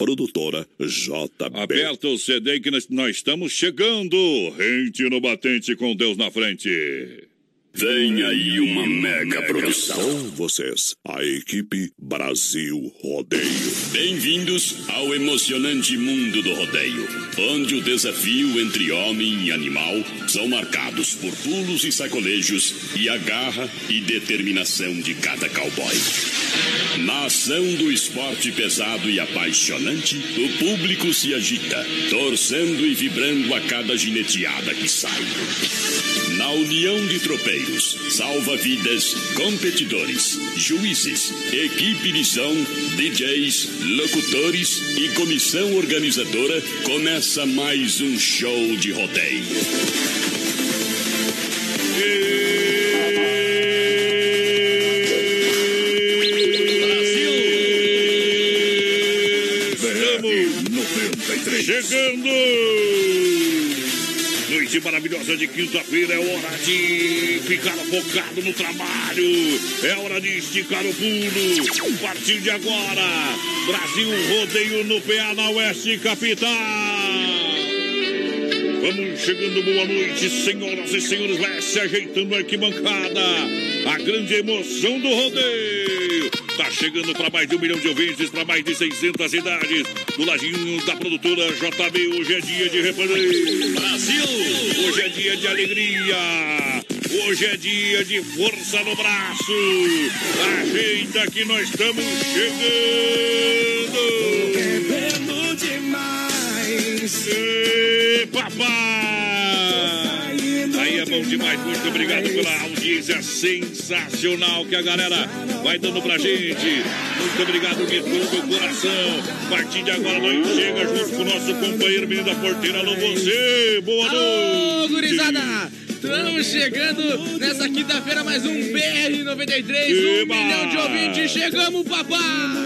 produtora JB. Aperta o CD que nós, estamos chegando. Rente no batente com Deus na frente. Vem aí uma mega produção. Com vocês, a equipe Brasil Rodeio. Bem-vindos ao emocionante mundo do rodeio, onde o desafio entre homem e animal são marcados por pulos e sacolejos e a garra e determinação de cada cowboy. Na ação do esporte pesado e apaixonante, o público se agita, torcendo e vibrando a cada gineteada que sai. Na união de tropeiros, salva-vidas, competidores, juízes, equipe de som, DJs, locutores e comissão organizadora, começa mais um show de rodeio. Chegando! Noite maravilhosa de quinta-feira, é hora de ficar focado no trabalho, é hora de esticar o pulo. A partir de agora, Brasil Rodeio no PA na Oeste Capital. Vamos chegando, boa noite, senhoras e senhores. Vai se ajeitando a arquibancada. A grande emoção do rodeio. Tá chegando para mais de um milhão de ouvintes, para mais de 600 cidades. Do ladinho da produtora JB, hoje é dia de repanei. Brasil! Hoje é dia de alegria. Hoje é dia de força no braço. Ajeita que nós estamos chegando. Bebendo demais. Ê, papai! Aí é bom demais, muito obrigado pela audiência sensacional que a galera vai dando pra gente. Muito obrigado de todo o coração. A partir de agora nós chega junto com o nosso companheiro menino da porteira. Alô, você! Boa Alô, noite! gurizada! Estamos chegando nessa quinta-feira, mais um BR-93, um milhão de ouvintes. Chegamos, papai!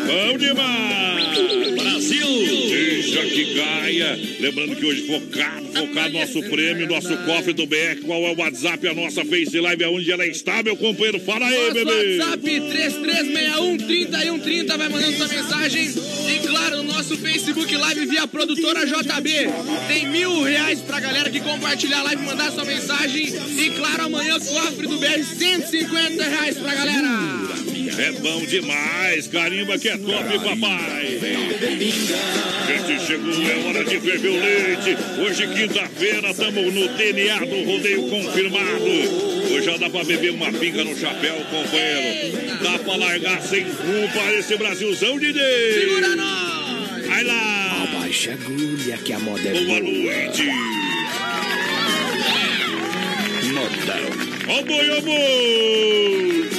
Bom demais! Brasil! Que caia. Lembrando que hoje focado, focado no nosso prêmio, nosso cofre do BR. Qual é o WhatsApp, a nossa Face Live, aonde ela está, meu companheiro? Fala aí, Nosso bebê! WhatsApp 3361-3130 vai mandando sua mensagem. E claro, no nosso Facebook Live via produtora JB. Tem mil reais pra galera que compartilhar a live mandar sua mensagem. E claro, amanhã cofre do BR 150 reais pra galera. É bom demais, carimba que é top, papai. Gente, chegou, é hora de ferver o leite. Hoje, quinta-feira, estamos no DNA do rodeio confirmado. Hoje já dá pra beber uma pinga no chapéu, companheiro. Dá pra largar sem culpa esse Brasilzão de Deus. Segura nós! Vai lá. Abaixa a agulha que a moda é Boa boa. noite. Modão. Ó boi, ó boi.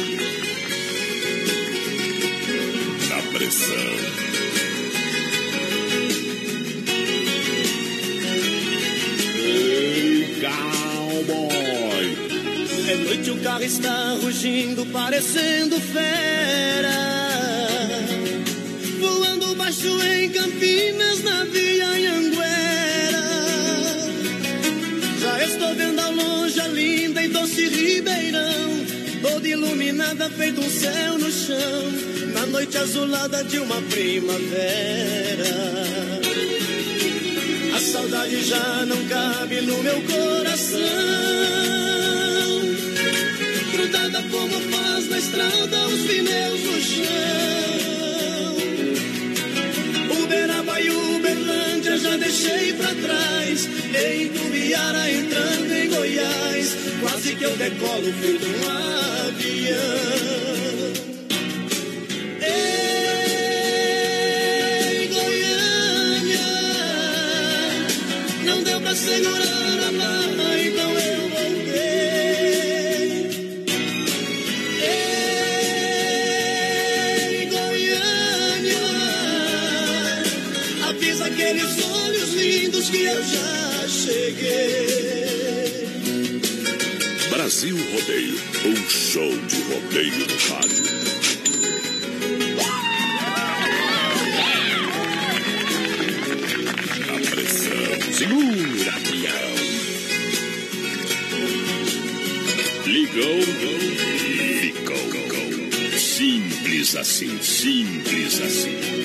Pressão. É noite, o carro está rugindo, parecendo fera. Voando baixo em Campinas, na Via Anhanguera. Já estou vendo ao longe a linda e doce Ribeirão. Toda iluminada, feito um céu no chão. Na noite azulada de uma primavera. A saudade já não cabe no meu coração. Grudada como faz na estrada os pneus no chão. Deixei pra trás. Em Tubiara entrando em Goiás. Quase que eu decolo feito um avião. Ei, Goiânia, não deu pra segurar já cheguei. Brasil Rodeio, um show de rodeio no rádio. Na pressão. Segura, pião. Ligou, ficou. Simples assim, simples assim.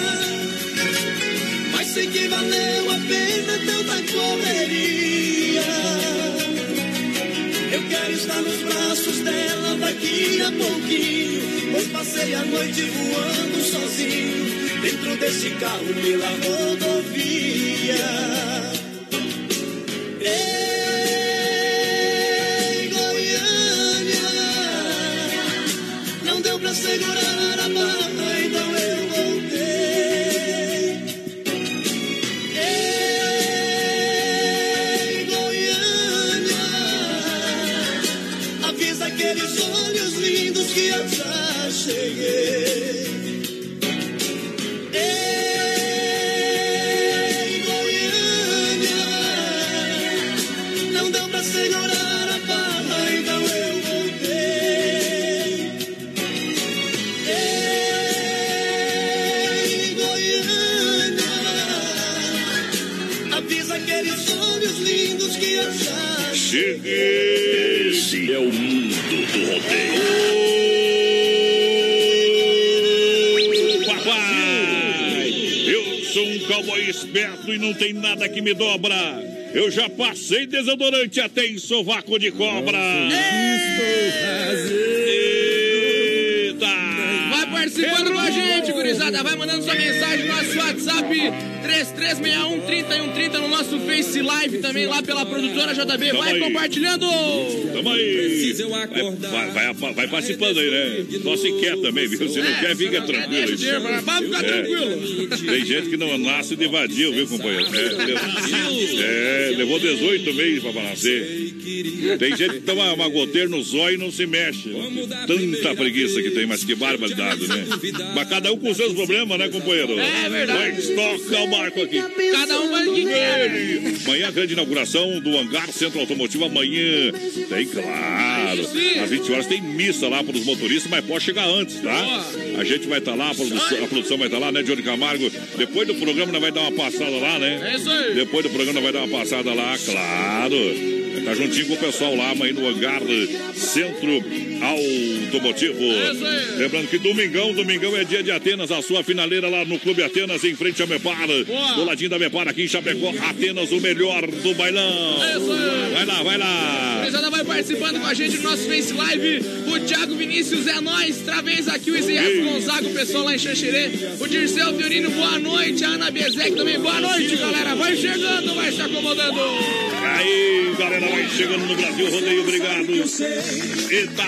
Sei que valeu a pena tanta correria. Eu quero estar nos braços dela daqui a pouquinho. Pois passei a noite voando sozinho, dentro desse carro pela rodovia. E não tem nada que me dobra. Eu já passei desodorante até em sovaco de cobra. Eita! 3361-3130 no nosso Face Live também lá pela produtora JB. Vai aí. compartilhando. Tamo aí. Vai, vai, vai, vai participando aí, né? Só se quer também, viu? Se não quer, fica tranquilo. Deixa Vamos ficar É. tranquilo. Tem gente que não nasce de vadio, viu, companheiro? É, levou, é, levou 18 meses pra nascer. Tem gente que toma uma goteira no zóio e não se mexe. Tanta preguiça que tem, mas que barbaridade, né? Mas cada um com seus problemas, né, companheiro? É verdade. Mas toca o barco aqui. Cada um vai o que quer. Amanhã, grande inauguração do Hangar Centro Automotivo. Amanhã tem, claro. Às 20 horas tem missa lá para os motoristas, mas pode chegar antes, tá? A gente vai estar lá, a produção, a produção vai estar lá, né, Johnny Camargo? Depois do programa, nós vai dar uma passada lá, né? É isso aí. Depois do programa, vai dar uma passada lá, claro. Tá juntinho com o pessoal lá, amanhã no Hangar Centro Automotivo. Aí. Lembrando que domingão, domingão é dia de Atenas, a sua finaleira lá no Clube Atenas, em frente a Mepar. Do ladinho da Mepar, aqui em Chapecó, Atenas, o melhor do bailão. Aí. Vai lá, vai lá. Gurizada vai participando com a gente no nosso Face Live. O Thiago Vinícius é nós. Travês aqui o Isias Gonzaga, o pessoal lá em Xanxerê. O Dirceu Fiorino, boa noite. A Ana Bezek também, boa noite, galera. Vai chegando, vai se acomodando. Aí, galera, chegando no Brasil, rodeio, obrigado. Eita!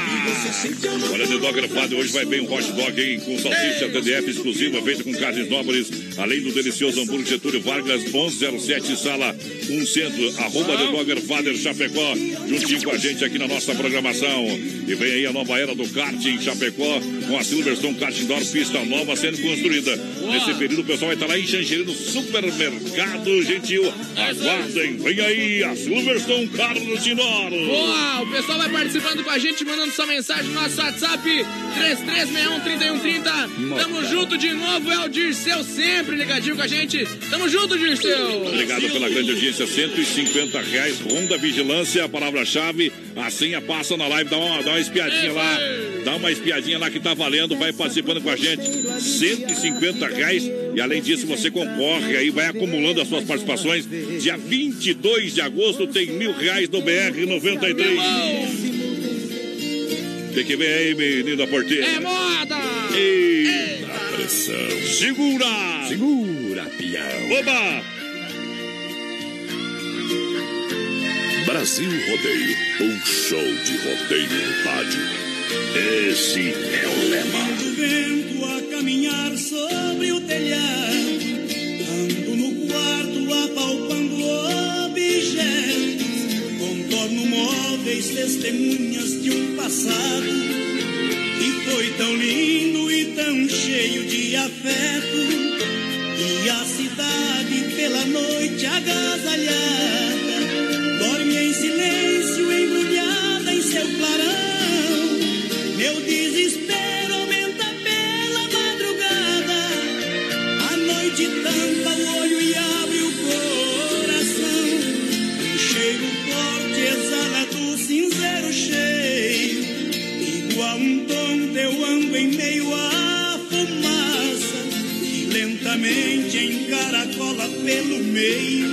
Olha, The Dogger Father, hoje vai bem um hot dog, hein? Com salsicha TDF exclusiva, feita com carnes nobres, além do delicioso hambúrguer Getúlio Vargas, 1107, sala 1 centro, arroba The Dogger Father Chapecó, juntinho com a gente aqui na nossa programação. E vem aí a nova era do kart em Chapecó, com a Silverstone Kart Indoor, pista nova sendo construída. Nesse período, o pessoal vai estar lá em Xanxerê, no supermercado gentil. Aguardem, vem aí a Silverstone Kart Indoor. Boa! O pessoal vai participando com a gente, mandando sua mensagem no nosso WhatsApp 3361-3130. Tamo junto de novo, é o Dirceu sempre ligadinho com a gente. Tamo junto, Dirceu. Obrigado pela grande audiência, 150 reais, Ronda Vigilância, a palavra-chave, a senha passa na live, dá uma, dá uma espiadinha lá, dá uma espiadinha lá que tá valendo, vai participando com a gente, 150 reais, e além disso você concorre aí, vai acumulando as suas participações, dia 22 de agosto tem mil reais no BR-93. Tem que ver aí, menina porteira. É moda! Eita, Pressão. segura! Segura, pião. Oba! Brasil Rodeio, um show de rodeio no rádio. Esse é o lema. O vento a caminhar sobre o telhado, ando no quarto apalpando objetos, contorno móveis, testemunhas de um passado que foi tão lindo e tão cheio de afeto. E a cidade pela noite agasalhar pelo meio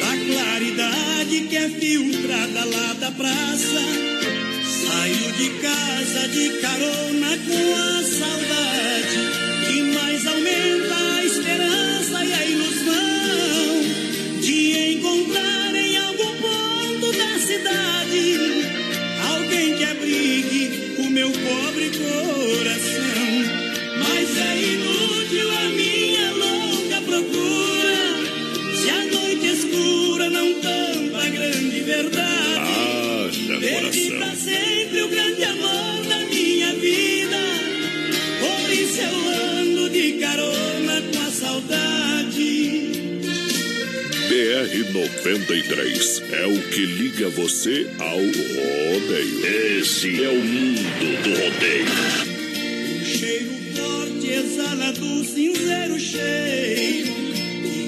da claridade que é filtrada lá da praça. Saio de casa de carona com a saudade que liga você ao rodeio. Esse é o mundo do rodeio. Um cheiro forte exala do cinzeiro cheio.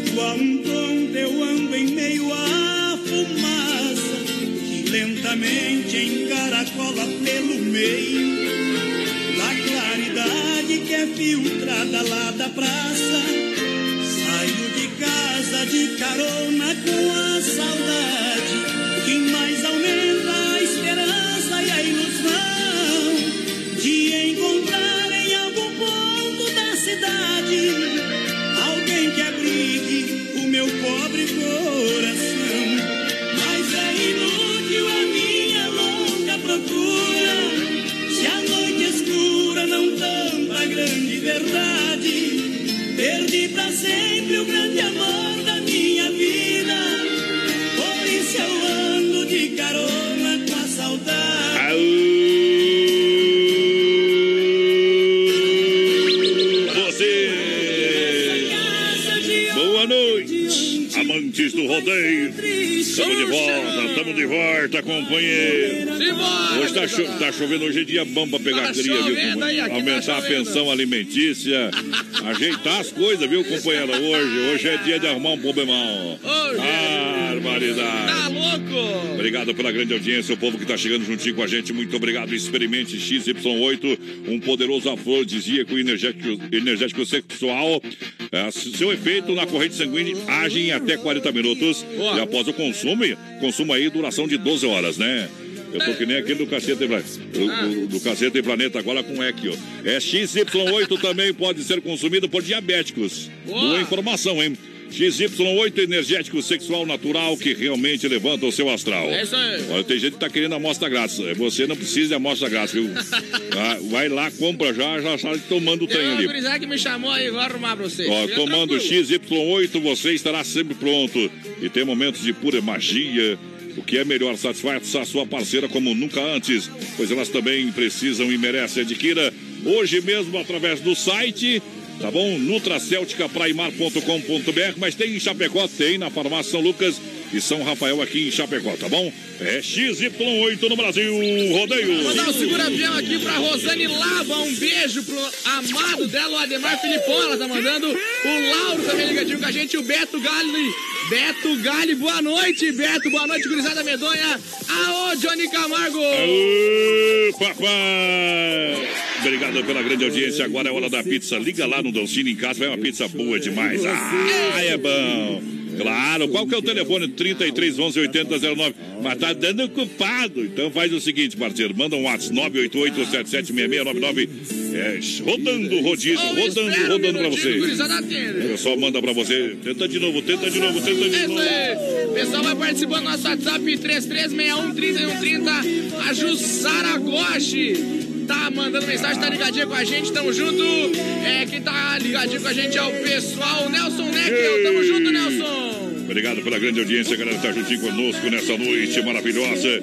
Igual um tonto eu ando em meio à fumaça que lentamente encaracola pelo meio da claridade que é filtrada lá da praça. Saio de casa de carona com cho tá chovendo, hoje é dia bom pra pegar Tá cria, viu, aí, tá Aumentar a chovendo. pensão alimentícia, ajeitar as coisas, viu, companheiro? Hoje, hoje é dia de arrumar um problemão. Hoje. Barbaridade. Tá louco? Obrigado pela grande audiência, o povo que está chegando juntinho com a gente. Muito obrigado. Experimente XY8, um poderoso afrodisíaco energético, energético sexual. É, seu efeito na corrente sanguínea age em até 40 minutos. Boa. E após o consumo, consumo aí duração de 12 horas, né? Eu tô que nem aquele do Cacete e Planeta. Do, do, do Cacete e Planeta agora com EC, ó. É XY8 também pode ser consumido por diabéticos. Boa. Boa informação, hein? XY8 energético sexual natural que realmente levanta o seu astral. É isso aí. Olha, tem gente que tá querendo amostra grátis. Você não precisa de amostra grátis, viu? Ah, vai lá, compra já, já sai tomando o trem uma ali. gurizada que me chamou aí, vou arrumar pra vocês. Ó, tomando tranquilo. XY8, você estará sempre pronto. E tem momentos de pura magia. O que é melhor, satisfaz a sua parceira como nunca antes, pois elas também precisam e merecem. Adquira hoje mesmo através do site, tá bom? nutracelticapraimar.com.br, mas tem em Chapecó, tem na farmácia São Lucas e São Rafael aqui em Chapecó, tá bom? É XY8 no Brasil, rodeio. Mandar um segura-avião aqui pra Rosane Lava. Um beijo pro amado dela, o Ademar Filipão. Ela tá mandando. O Lauro também ligadinho com a gente. O Beto Gali. Beto Gali, boa noite, Beto. Boa noite, gurizada medonha. Aô, Johnny Camargo. Aô, papai! Obrigado pela grande audiência. Agora é hora da pizza. Liga lá no Doncini em casa, vai uma pizza boa demais. Ah, é bom. Claro, qual que é o telefone? 33 11 80 09. Mas tá dando ocupado. Então faz o seguinte, parceiro. Manda um WhatsApp 988 776699. É, rodando rodízio, rodando, rodando pra você. O pessoal manda pra você. Tenta de novo, tenta de novo, tenta de novo. aí. Pessoal vai participando do nosso WhatsApp 33613130. A Jussara Goshi tá mandando mensagem, tá ligadinha com a gente, tamo junto. É, quem tá ligadinho com a gente é o pessoal, o Nelson Neckel. Tamo junto, Nelson. Obrigado pela grande audiência, galera, que tá juntinho conosco nessa noite maravilhosa.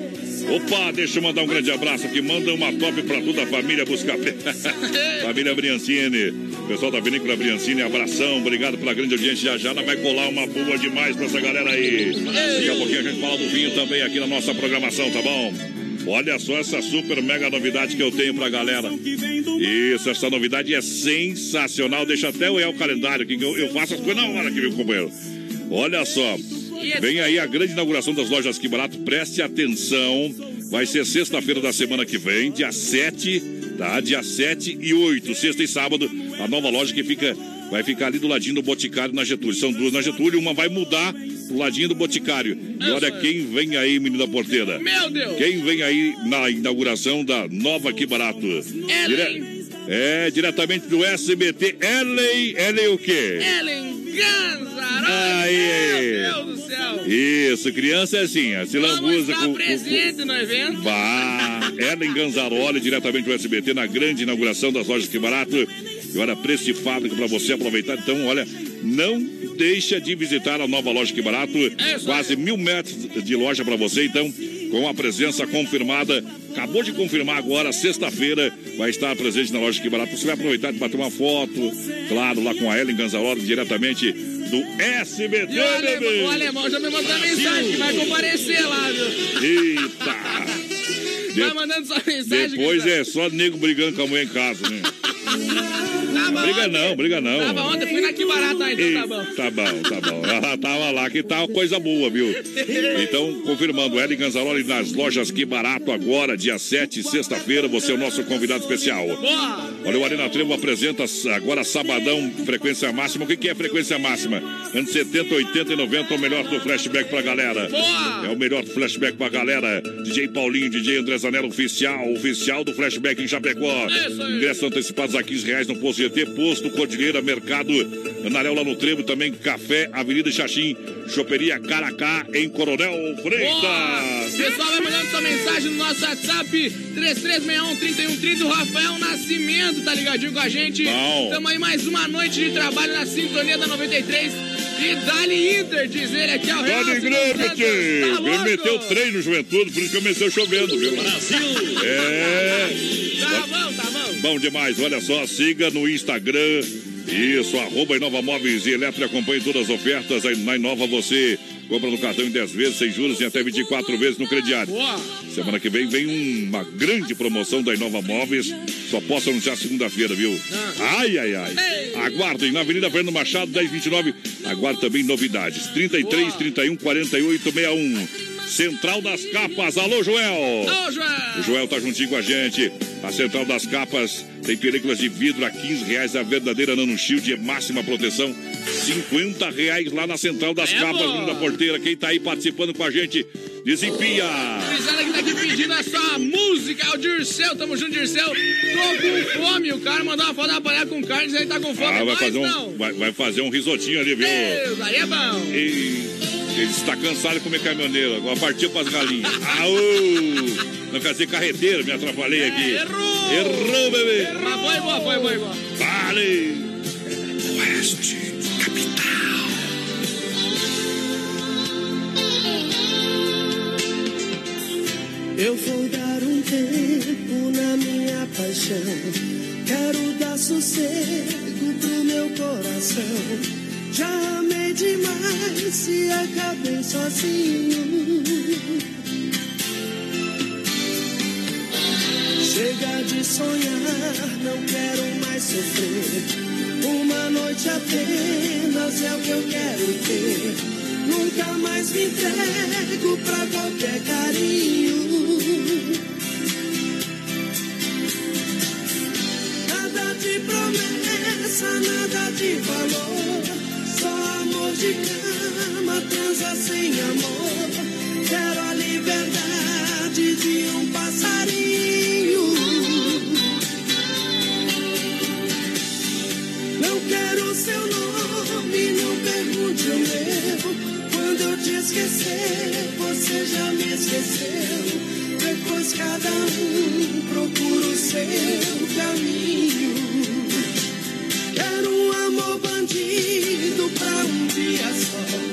Opa, deixa eu mandar um grande abraço aqui. Manda uma top pra toda a família Buscapé. família Briancini. Pessoal da Vinícola Briancini, abração. Obrigado pela grande audiência. Já já vai colar uma boa demais pra essa galera aí. Daqui a pouquinho a gente fala do vinho também aqui na nossa programação, tá bom? Olha só essa super mega novidade que eu tenho pra galera. Isso, essa novidade é sensacional. Deixa até eu olhar o calendário que eu, eu faço as coisas na hora aqui, meu companheiro. Olha só. Vem aí a grande inauguração das lojas Que Barato. Preste atenção. Vai ser sexta-feira da semana que vem, dia 7, tá? Dia 7 e 8, sexta e sábado, a nova loja que fica vai ficar ali do ladinho do Boticário na Getúlio. São duas na Getúlio, uma vai mudar pro ladinho do Boticário. E olha quem vem aí, menina porteira. Meu Deus! Quem vem aí na inauguração da nova Que Barato? Ellen. É, diretamente do SBT. Ellen, Ellen o quê? Ellen Ganzaroli! Aí. Meu Deus do céu! Isso, criança é assim, ó, se lambuza com, com, presente no evento. Vá, Ellen Ganzaroli, diretamente do SBT, na grande inauguração das lojas Que Barato. E olha, preço de fábrica para você aproveitar. Então, olha, não deixa de visitar a nova loja Que Barato. Quase mil metros de loja para você. Então, com a presença confirmada. Acabou de confirmar agora, sexta-feira, vai estar presente na loja Que Barato. Você vai aproveitar de bater uma foto, claro, lá com a Ellen Ganzaroli, diretamente do SBT, o, ale... bebê. o alemão já me mandou mensagem que vai comparecer lá, viu? Eita! De- mandando mensagem. Depois que é só nego brigando com a mulher em casa, né? Tava Briga ontem. não, briga não. Tava ontem, fui na que barata, então Ei, tá bom. Tá bom, tá bom. Ela tava lá, que tá uma coisa boa, viu? Então, confirmando, Ellen Ganzaroli nas lojas Que Barato agora, dia 7, sexta-feira, você é o nosso convidado especial. Olha, o Arena Trevo apresenta agora sabadão, frequência máxima. O que que é frequência máxima? Anos 70, 80 e 90, o melhor do flashback pra galera. É o melhor flashback pra galera. DJ Paulinho, DJ André Zanella, oficial, oficial do flashback em Chapecó. Aí. Ingressos antecipados a 15 reais no Posto GT, Posto Cordilheira, Mercado Anarel lá no Trevo, também Café, Avenida Xaxim, Choperia Caracá, em Coronel Boa! Freitas. Pessoal, vai mandando sua mensagem no nosso WhatsApp 3361-3130. O Rafael Nascimento tá ligadinho com a gente. Bom. Tamo aí mais uma noite de trabalho na sintonia da 93. E Dali Inter, diz ele aqui ao Real. Dali Grêmio, tio. Grêmio meteu três no Juventude, por isso que começou chovendo, viu? Brasil! É. Tá bom, tá bom. Bom demais, olha só, siga no Instagram. Isso, arroba Inova Móveis e Eletro, acompanhe todas as ofertas. Aí Na Inova você compra no cartão em 10 vezes, sem juros e até 24 vezes no crediário. Boa. Semana que vem vem uma grande promoção da Inova Móveis. Só posso anunciar segunda-feira, viu? Ai, ai, ai. Ei. Aguardem na Avenida Fernando Machado, 1029. Aguarde também novidades. 33, Boa. 31, 48, 61. Central das Capas. Alô, Joel. Ô, O João. Joel tá juntinho com a gente. A Central das Capas tem películas de vidro a 15 reais. A verdadeira Nano Shield é máxima proteção. 50 reais lá na Central das É Capas, da porteira. Quem tá aí participando com a gente, desempia. Gurizada que tá aqui pedindo a sua música, é o Dirceu, tamo junto, Dirceu. Tô com fome, o cara mandou uma foto da panela com carne, aí tá com fome, Ah, vai mas fazer, um, vai, vai fazer um risotinho ali, viu? Deus, aí é bom. E ele está cansado de comer caminhoneiro. Agora partiu pras galinhas. Aô! Não quer dizer carreteiro, me atrapalhei aqui. É, errou! Errou, bebê! Mas foi boa, foi boa, foi boa. Vale! Oeste, capital. Eu vou dar um tempo na minha paixão. Quero dar sossego pro meu coração. Já amei demais e acabei sozinho. Chega de sonhar, não quero mais sofrer. Uma noite apenas é o que eu quero ter. Nunca mais me entrego pra qualquer carinho. Nada de promessa, nada de valor. Só amor de cama, transa sem amor. Quero a liberdade de um passarinho. Não quero seu nome, não pergunte o meu. Quando eu te esquecer, você já me esqueceu. Depois cada um procura o seu caminho. Amor bandido pra um dia só.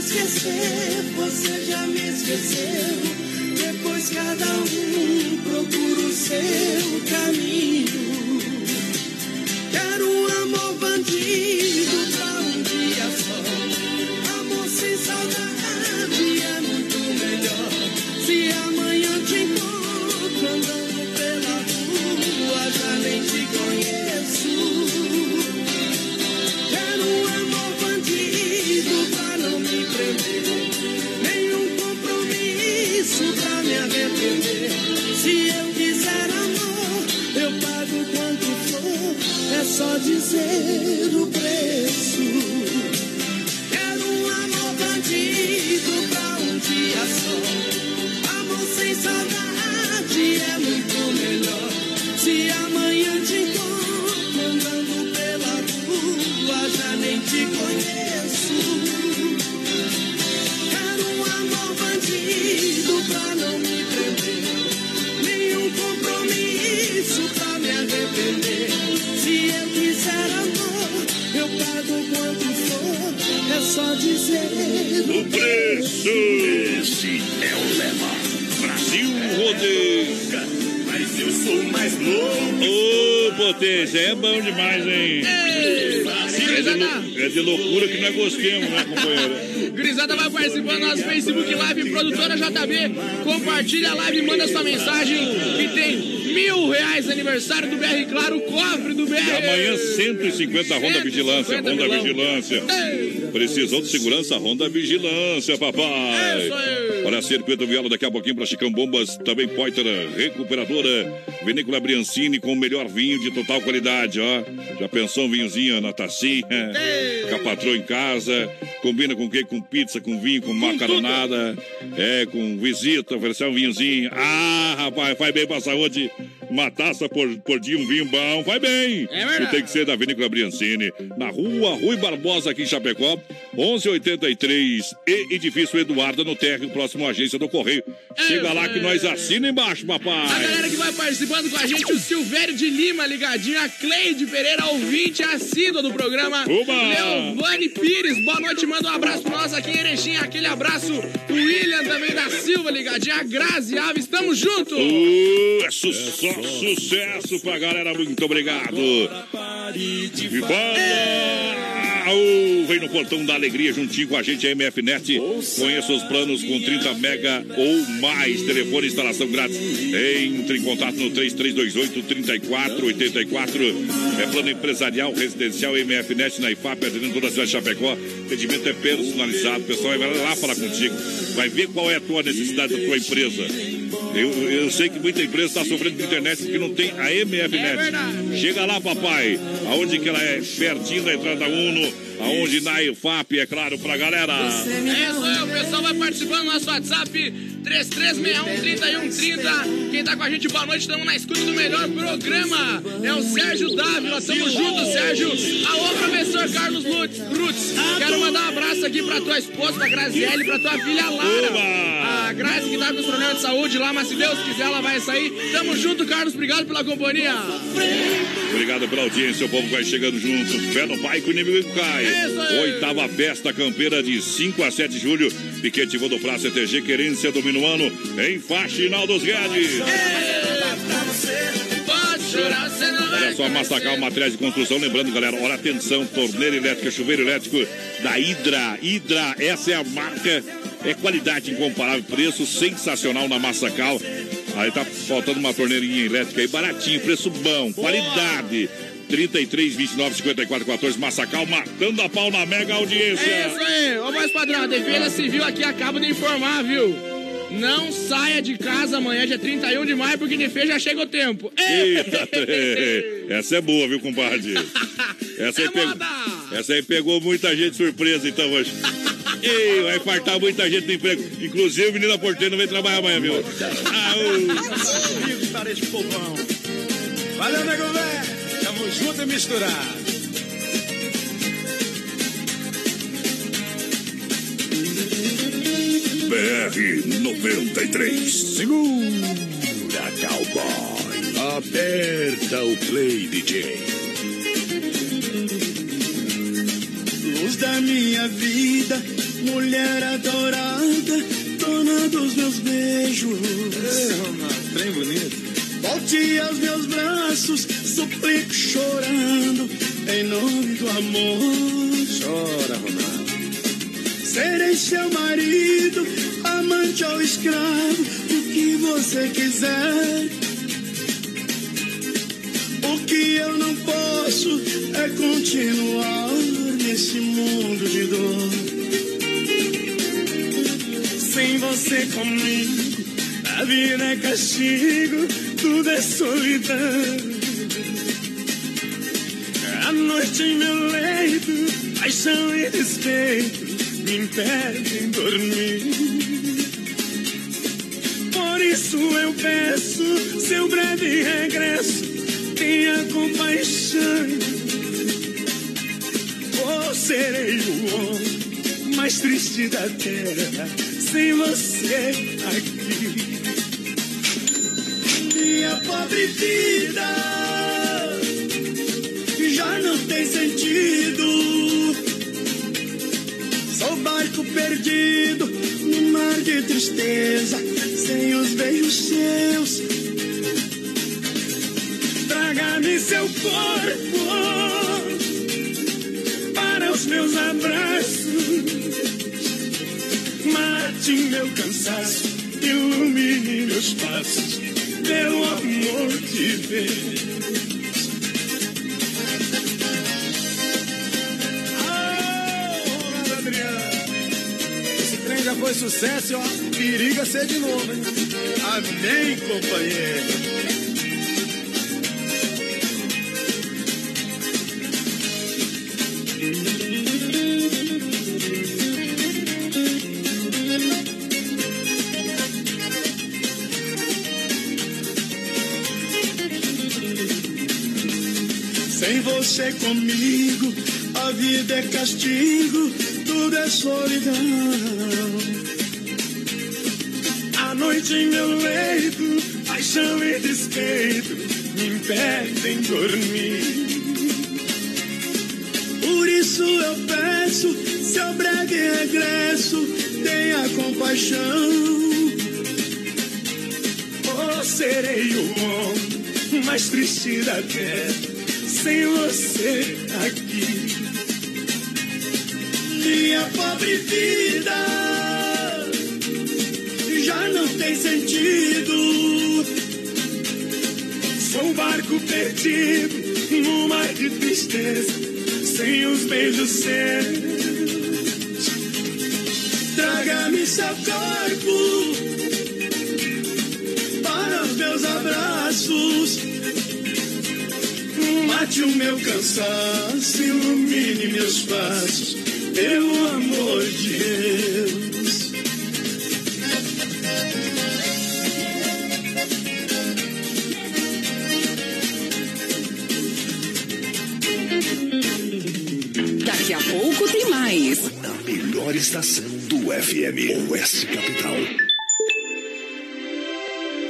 esquecer, você já me esqueceu. Depois cada um procura o seu caminho. Potência, é bom demais, hein? É de, lou- é de loucura que nós gostemos, né, companheiro? Grisada vai participando do nosso Facebook Live, produtora JB. Compartilha a live manda sua mensagem que tem mil reais aniversário do BR Claro, cofre do BR. E amanhã 150 Ronda Vigilância, 150 Ronda milão. Vigilância. Precisou de segurança, Ronda Vigilância, papai. Isso aí. Olha, Circuito Viola daqui a pouquinho para Chicão Bombas, também Poiter Recuperadora, Vinícola Briancini com o melhor vinho de total qualidade, ó. Já pensou um vinhozinho na tacinha? Com a patroa em casa, combina com o quê? Com pizza, com vinho, com macaronada, é, com visita, oferecer um vinhozinho. Ah, rapaz, faz bem pra saúde. Uma taça por, por dia, um vinho bom, vai bem. É verdade. E tem que ser da Vinícola Briancini, na rua Rui Barbosa, aqui em Chapecó, 1183 e Edifício Eduardo, no térreo, próximo à agência do Correio. Chega lá que nós assina embaixo, A papai. galera que vai participando com a gente, o Silvério de Lima ligadinho, a Cleide Pereira, ouvinte assídua do programa. Oba! Leovane Pires, boa noite, manda um abraço pra nós aqui em Erechim, aquele abraço. O William também da Silva ligadinho, a Grazi Alves, tamo junto. Uh, é su só sucesso pra galera, muito obrigado. E vem no portão da alegria juntinho com a gente, a MFnet. Conheça os planos com 30 mega ou mais. Telefone instalação grátis. Entre em contato no 3328-3484. É plano empresarial, residencial, MFnet na IFAP, atendendo toda a cidade de Chapecó. Atendimento é personalizado. O pessoal vai lá falar contigo. Vai ver qual é a tua necessidade da tua empresa. Eu, eu sei que muita empresa está sofrendo com internet porque não tem a MFNet. É. Chega lá, papai. Aonde que ela é? Pertinho da entrada da Uno. Aonde na IFAP, é claro, pra galera. É isso aí, o pessoal vai participando do nosso WhatsApp 3361-3130. Quem tá com a gente, boa noite, estamos na escuta do melhor programa. É o Sérgio Dávila, tamo junto, Sérgio. Alô, professor Carlos Lutz. Rutz. Quero mandar um abraço aqui pra tua esposa, pra Graziele, pra tua filha Lara. Oba! A Grazi que tá com os problemas de saúde lá, mas se Deus quiser ela vai sair. Tamo junto, Carlos, obrigado pela companhia. Obrigado pela audiência, o povo vai chegando junto. Fé no pai que o inimigo cai. Oitava festa campeira de 5 a 7 de julho. Piquete do Praça ETG, querência domina o ano em Faxinal dos Guedes. Olha só, Massacal Materiais de Construção. Lembrando, galera, olha atenção, torneira elétrica, chuveiro elétrico da Hidra. Hidra, essa é a marca, é qualidade incomparável, preço sensacional na Massacal. Aí tá faltando uma torneirinha elétrica aí, baratinho, preço bom, qualidade. 33, 29, 54, 14, Massacal, matando a pau na mega audiência. É isso aí, ô voz padrão, a Defesa Civil aqui acaba de informar, viu? Não saia de casa amanhã, dia 31 de maio, porque de feira já chega o tempo. Eita, essa é boa, viu, compadre? Essa aí, É pegou, essa aí pegou muita gente surpresa, então, hoje. Ei, vai fartar muita gente no emprego. Inclusive, o menino porteiro não vem trabalhar amanhã, viu? Ah, povão. Valeu, nego velho. Junto e misturado. BR 93. Segura, cowboy. Aperta o play, DJ. Luz da minha vida, mulher adorada, dona dos meus beijos. É, trem bonito. Volte aos meus braços, suplico chorando, em nome do amor. Chora, Ronaldo. Serei seu marido, amante ou escravo, o que você quiser. O que eu não posso é continuar nesse mundo de dor. Sem você comigo, a vida é castigo, tudo é solidão. Noite em meu leito, paixão e despeito me impedem dormir. Por isso eu peço seu breve regresso, tenha compaixão. Ou serei o homem mais triste da terra, sem você aqui. Minha pobre vida tem sentido. Sou barco perdido no mar de tristeza, sem os beijos seus. Traga-me seu corpo para os meus abraços. Mate meu cansaço, ilumine meus passos, pelo amor de Deus. Foi sucesso, ó. Periga ser de novo, hein? Amém, companheiro. Sem você comigo, a vida é castigo, tudo é solidão. Em meu leito, paixão e despeito me impedem dormir. Por isso eu peço seu breve regresso, tenha compaixão. Ou serei o homem mais triste da terra, sem você aqui. Minha pobre vida um barco perdido no mar de tristeza, sem os beijos seus. Traga-me seu corpo para os meus abraços. Mate o meu cansaço, ilumine meus passos, pelo amor de Deus. Tem mais. Na melhor estação do FM, Oeste Capital.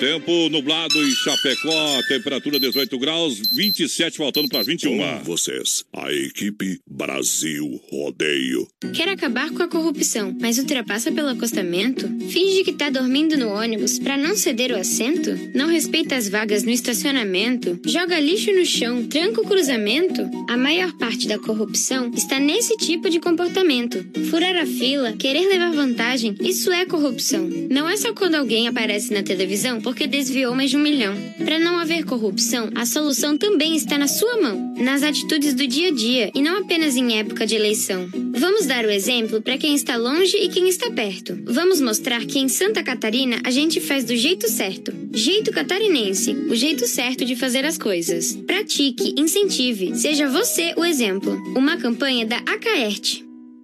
Tempo nublado em Chapecó, temperatura 18 graus, 27 faltando para 21. Com vocês, a equipe Brasil Rodeio. Quer acabar com a corrupção, mas ultrapassa pelo acostamento? Finge que tá dormindo no ônibus para não ceder o assento? Não respeita as vagas no estacionamento? Joga lixo no chão, tranca o cruzamento? A maior parte da corrupção está nesse tipo de comportamento. Furar a fila, querer levar vantagem, isso é corrupção. Não é só quando alguém aparece na televisão porque desviou mais de um milhão. Para não haver corrupção, a solução também está na sua mão, nas atitudes do dia a dia e não apenas em época de eleição. Vamos dar o exemplo para quem está longe e quem está perto. Vamos mostrar que em Santa Catarina a gente faz do jeito certo. Jeito catarinense, o jeito certo de fazer as coisas. Pratique, incentive, seja você o exemplo. Uma campanha da Acaerte.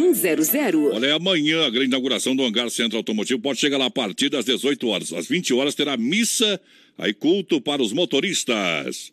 3328-3100. Olha, é amanhã a grande inauguração do Hangar Centro Automotivo. Pode chegar lá a partir das 18 horas. Às 20 horas terá missa, aí culto para os motoristas.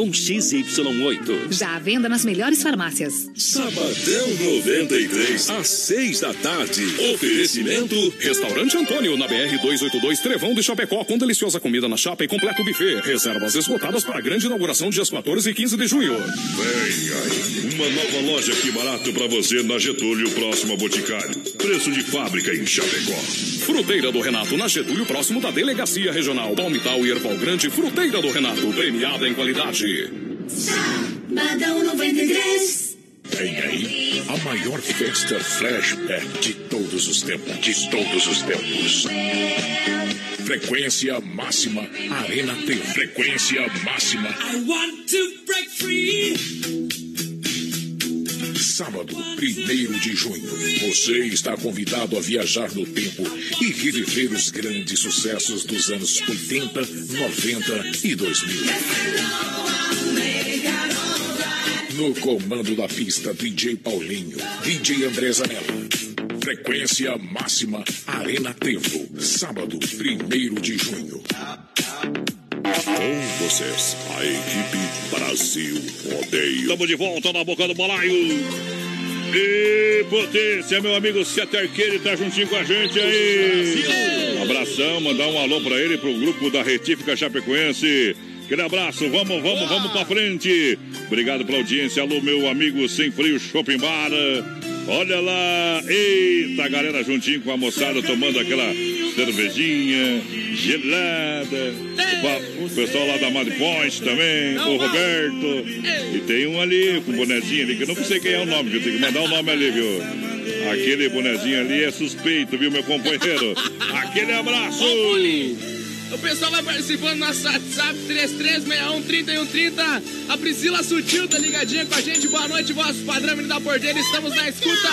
com XY8. Já à venda nas melhores farmácias. Sabadão 93, às 6 da tarde. Oferecimento Restaurante Antônio, na BR 282, Trevão de Chapecó, com deliciosa comida na chapa e completo buffet. Reservas esgotadas para a grande inauguração dias 14 e 15 de junho. Vem aí, uma nova loja que barato para você na Getúlio, próximo a Boticário. Preço de fábrica em Chapecó. Fruteira do Renato, na Getúlio, próximo da Delegacia Regional. Palmital e Erval Grande, Fruteira do Renato, premiada em qualidade. Sabadão 93. Vem aí a maior festa flashback de todos os tempos. De todos os tempos. Frequência máxima Arena T. Frequência máxima. I want to break free. Sábado, 1 de junho, você está convidado a viajar no tempo e reviver os grandes sucessos dos anos 80, 90 e 2000. No comando da pista, DJ Paulinho, DJ André Zanella. Frequência máxima Arena Tempo, sábado, 1 de junho. Com vocês, a equipe Brasil Rodeio. Estamos de volta na boca do balaio. E potência, meu amigo Sete Arqueiro tá juntinho com a gente aí. Um abração, mandar um alô pra ele, pro grupo da Retífica Chapecoense. Aquele abraço, vamos, vamos, vamos pra frente. Obrigado pela audiência. Alô, meu amigo Sem Frio Shopping Bar. Olha lá, eita, galera juntinho com a moçada tomando aquela cervejinha gelada. O pessoal lá da Mad Point também, o Roberto. E tem um ali com um bonezinho ali, que eu não sei quem é o nome, viu? Tem que mandar o nome ali, viu? Aquele bonezinho ali é suspeito, viu, meu companheiro? Aquele abraço! O pessoal vai participando no nosso WhatsApp 3361-3130. A Priscila Sutil tá ligadinha com a gente. Boa noite, vosso padrão, menino da porteira. Estamos na escuta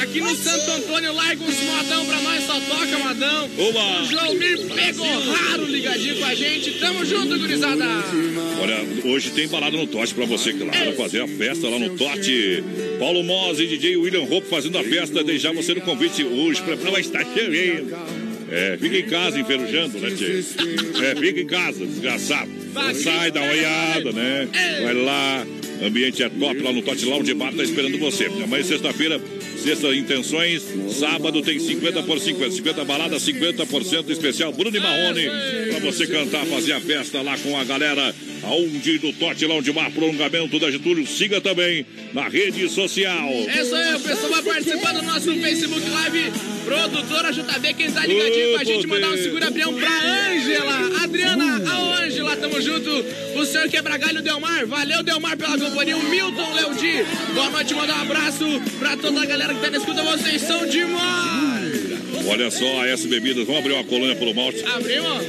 aqui no Santo Antônio. Larga uns modão pra nós, só toca modão. Oba! O Joelmir pegou raro ligadinho com a gente. Tamo junto, gurizada. Olha, hoje tem balada no Tote pra você, claro, fazer a festa lá no Tote. Paulo Mose e DJ William Hope fazendo a festa. Deixar você no convite hoje pra vai estar cheio. É, fica em casa enferrujando, né, Tchê? É, fica em casa, desgraçado. Sai, dá uma olhada, né? Vai lá, Ambiente é top lá no Tote Lounge Bar, tá esperando você. Amanhã, sexta-feira, sexta intenções. Sábado tem 50 por 50. 50 balada, 50% especial. Bruno e Marrone, pra você cantar, fazer a festa lá com a galera. Aonde no Tote Lounge Bar, prolongamento da Getúlio. Siga também na rede social. É isso aí, o pessoal vai participar do nosso Facebook Live. Produtora JB, quem tá ligadinho com a gente, mandar um segura abrião pra Ângela. Adriana, a Ângela, tamo junto. O senhor Quebragalho Delmar, valeu Delmar pela companhia. O Milton Leudi, boa noite, mandar um abraço pra toda a galera que tá na escuta. Vocês são demais. Olha só, a S Bebidas, vamos abrir uma colônia pelo malte. Abrimos?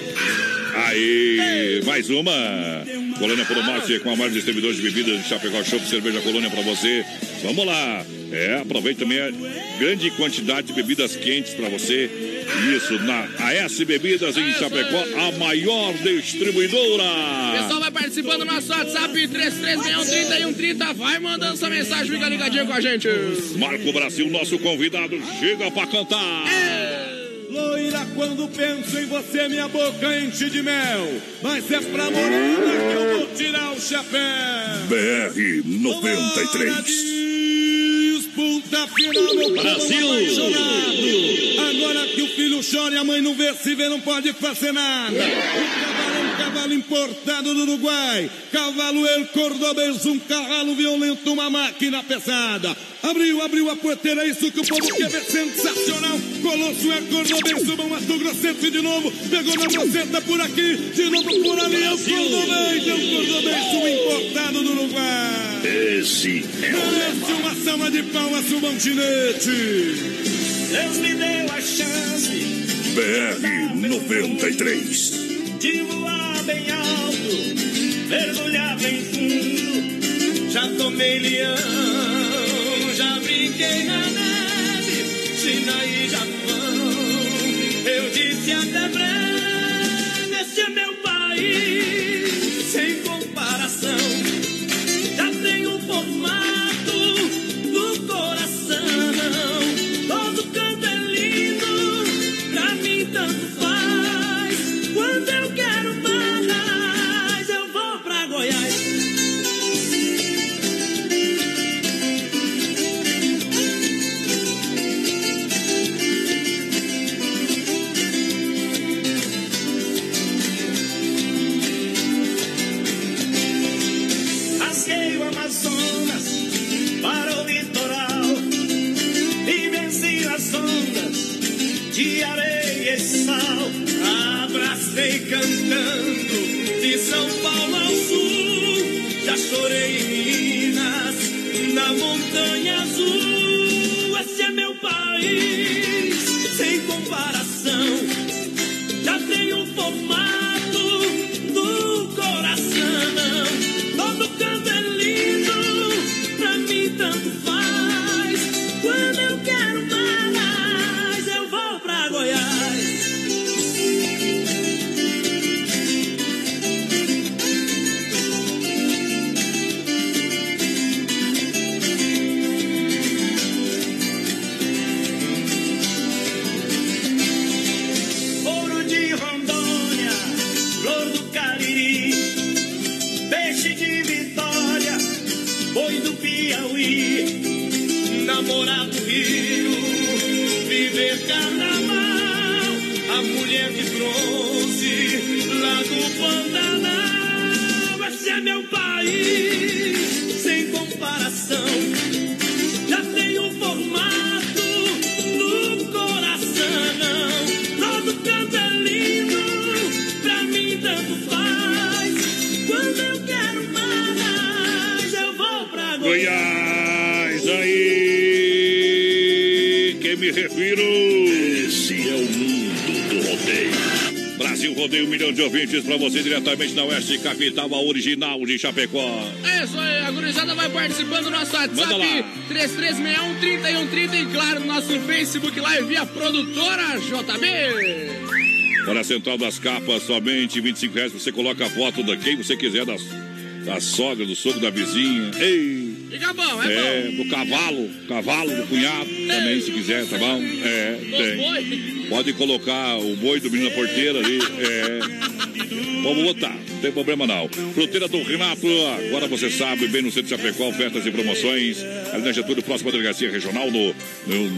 Aí, mais uma. Colônia Puro Malte com a maior distribuidor de bebidas de Chapecó Show, cerveja Colônia pra você. Vamos lá. É, aproveite também a grande quantidade de bebidas quentes pra você. Isso, na AS Bebidas em Chapecó, a maior distribuidora. Pessoal vai participando do nosso WhatsApp 33613130. Vai mandando sua mensagem, fica ligadinho com a gente. Marco Brasil, nosso convidado, chega pra cantar. Loira, quando penso em você, minha boca enche de mel. Mas é pra morena que eu vou tirar o chapéu. BR 93. Disputa final, meu Brasil. Agora que o filho chora e a mãe não vê, se vê, não pode fazer nada. O cavalo é um cavalo importado do Uruguai. Cavalo El Cordobês, um cavalo violento, uma máquina pesada. Abriu, abriu a porteira, isso que o povo quer ver sensacional. Colosso é Cordobês, suba Mato Grossense de novo. Pegou na groseta por aqui, de novo por ali. É o Cordobês, é o Cordobês, importado do Uruguai. Esse é o Merece uma salva de palmas pro Montinete. Deus me deu a chance BR 93. de voar bem alto, mergulhar bem fundo. Já tomei já brinquei na neve, China e Japão. Eu disse até breve, esse é meu país, Esse é o mundo do rodeio. Brasil Rodeio, um milhão de ouvintes pra você diretamente na Oeste Capital, a original de Chapecó. É isso aí, a gurizada vai participando do nosso WhatsApp lá. 3361-3130 e claro, no nosso Facebook Live via produtora JB. Para a Central das Capas, somente 25 reais. Você coloca a foto da quem você quiser, das, da sogra, do sogro da vizinha. Ei! Fica bom, é, É, bom. do cavalo, cavalo do cunhado também, se quiser, tá bom? É, tem. Pode colocar o boi do menino na porteira ali. É. Vamos botar, não tem problema não. Fruteira do Renato, agora você sabe, bem no centro de Chapecó, ofertas e promoções. Ali na Getúlio, próxima delegacia regional, no, no,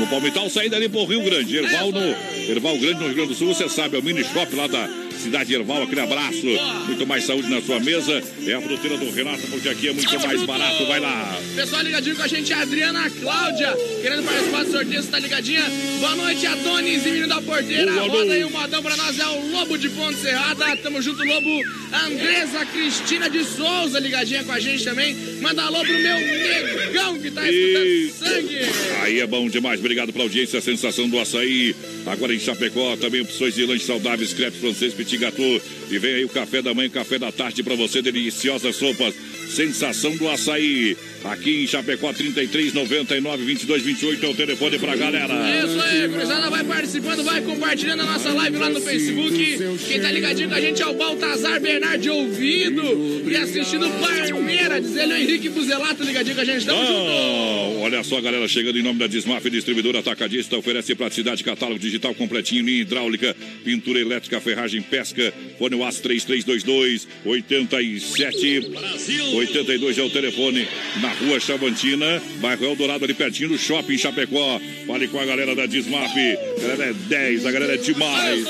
no Palmital, saindo ali pro Rio Grande. Erval, no, Erval Grande, no Rio Grande do Sul, você sabe, é o mini shop lá da Cidade Erval, aquele abraço. Muito mais saúde na sua mesa. É a fruteira do Renato, porque aqui é muito mais barato. Vai lá. Pessoal ligadinho com a gente, a Adriana Cláudia, querendo participar do sorteio, você tá ligadinha? Boa noite, Adonis e menino da porteira. Boa Roda aí o modão pra nós, é o Lobo de Ponte Serrada. Tamo junto, Lobo. Andresa Cristina de Souza, ligadinha com a gente também. Manda alô pro meu negão que tá escutando sangue. Aí é bom demais. Obrigado pela audiência, a sensação do açaí. Agora em Chapecó, também opções de lanche saudáveis, crepe francês, petit gâteau. E vem aí o café da manhã, café da tarde pra você, deliciosas sopas. Sensação do açaí. Aqui em Chapecó, 33 99 22 28 é o telefone pra galera. Isso aí, cruzada vai participando, vai compartilhando a nossa live lá no Facebook. Quem tá ligadinho com a gente é o Baltazar Bernard de Ouvido e assistindo Parmeira, diz ele o Henrique Buzelato ligadinho com a gente. Tamo junto. Oh, olha só, galera, chegando em nome da Desmaf, distribuidora atacadista, oferece praticidade, catálogo digital completinho, linha hidráulica, pintura elétrica, ferragem, pesca, fone UAS 3322 87 82 é o telefone, na rua Chavantina, bairro Eldorado, ali pertinho do shopping Chapecó. Fale com a galera da Desmaf, a galera é 10, a galera é demais.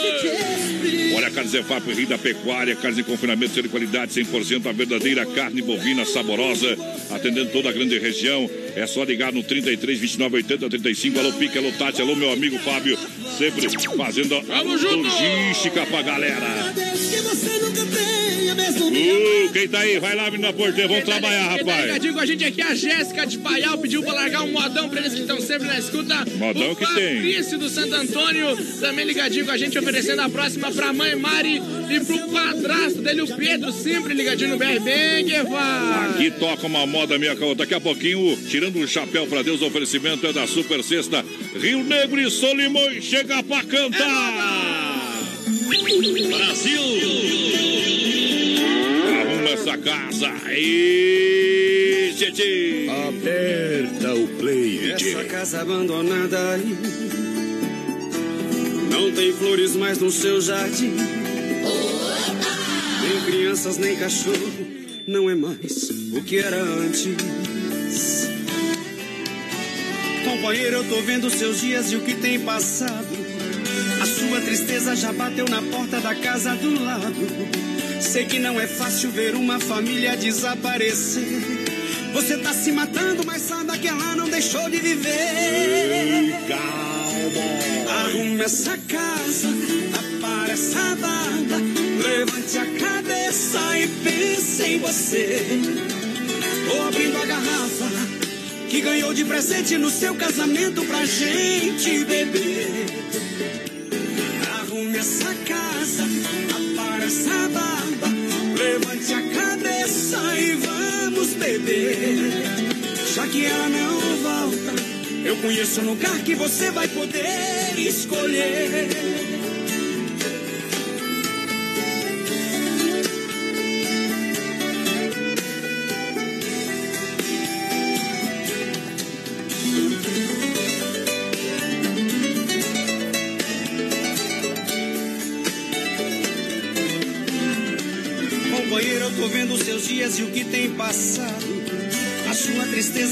Olha a carne Zefap, Rio da Pecuária, carne de confinamento, de qualidade 100%, a verdadeira carne bovina saborosa, atendendo toda a grande região. É só ligar no 33 29 80 35. Alô, Pique, alô, Tati, alô, meu amigo Fábio, sempre fazendo a logística pra galera. Uh, quem tá aí? Vai lá, menina porteira, vamos trabalhar, Quem tá rapaz. ligadinho com a gente aqui, a Jéssica de Paial pediu pra largar um modão pra eles que estão sempre na escuta. Modão o que tem. Fabrício do Santo Antônio também ligadinho com a gente, oferecendo a próxima pra mãe Mari e pro padrasto dele, o Pedro, sempre ligadinho no BR. Bem que vai. Aqui toca uma moda minha calma. Daqui a pouquinho, tirando o chapéu pra Deus, o oferecimento é da Super Sexta. Rio Negro e Solimões chega pra cantar. Brasil! Essa casa. E Tchê, Aperta o play, Essa casa abandonada aí Não tem flores mais no seu jardim. Nem crianças, nem cachorro. Não é mais o que era antes. Companheiro, eu tô vendo seus dias e o que tem passado. A sua tristeza já bateu na porta da casa do lado Sei que não é fácil ver uma família desaparecer você tá se matando, mas sabe que ela não deixou de viver. Calma. Arrume essa casa, apare essa barba. Levante a cabeça e pense em você. Tô abrindo a garrafa que ganhou de presente no seu casamento pra gente beber. Arrume essa casa, apare cabeça e vamos beber. Já que ela não volta, eu conheço um lugar que você vai poder escolher.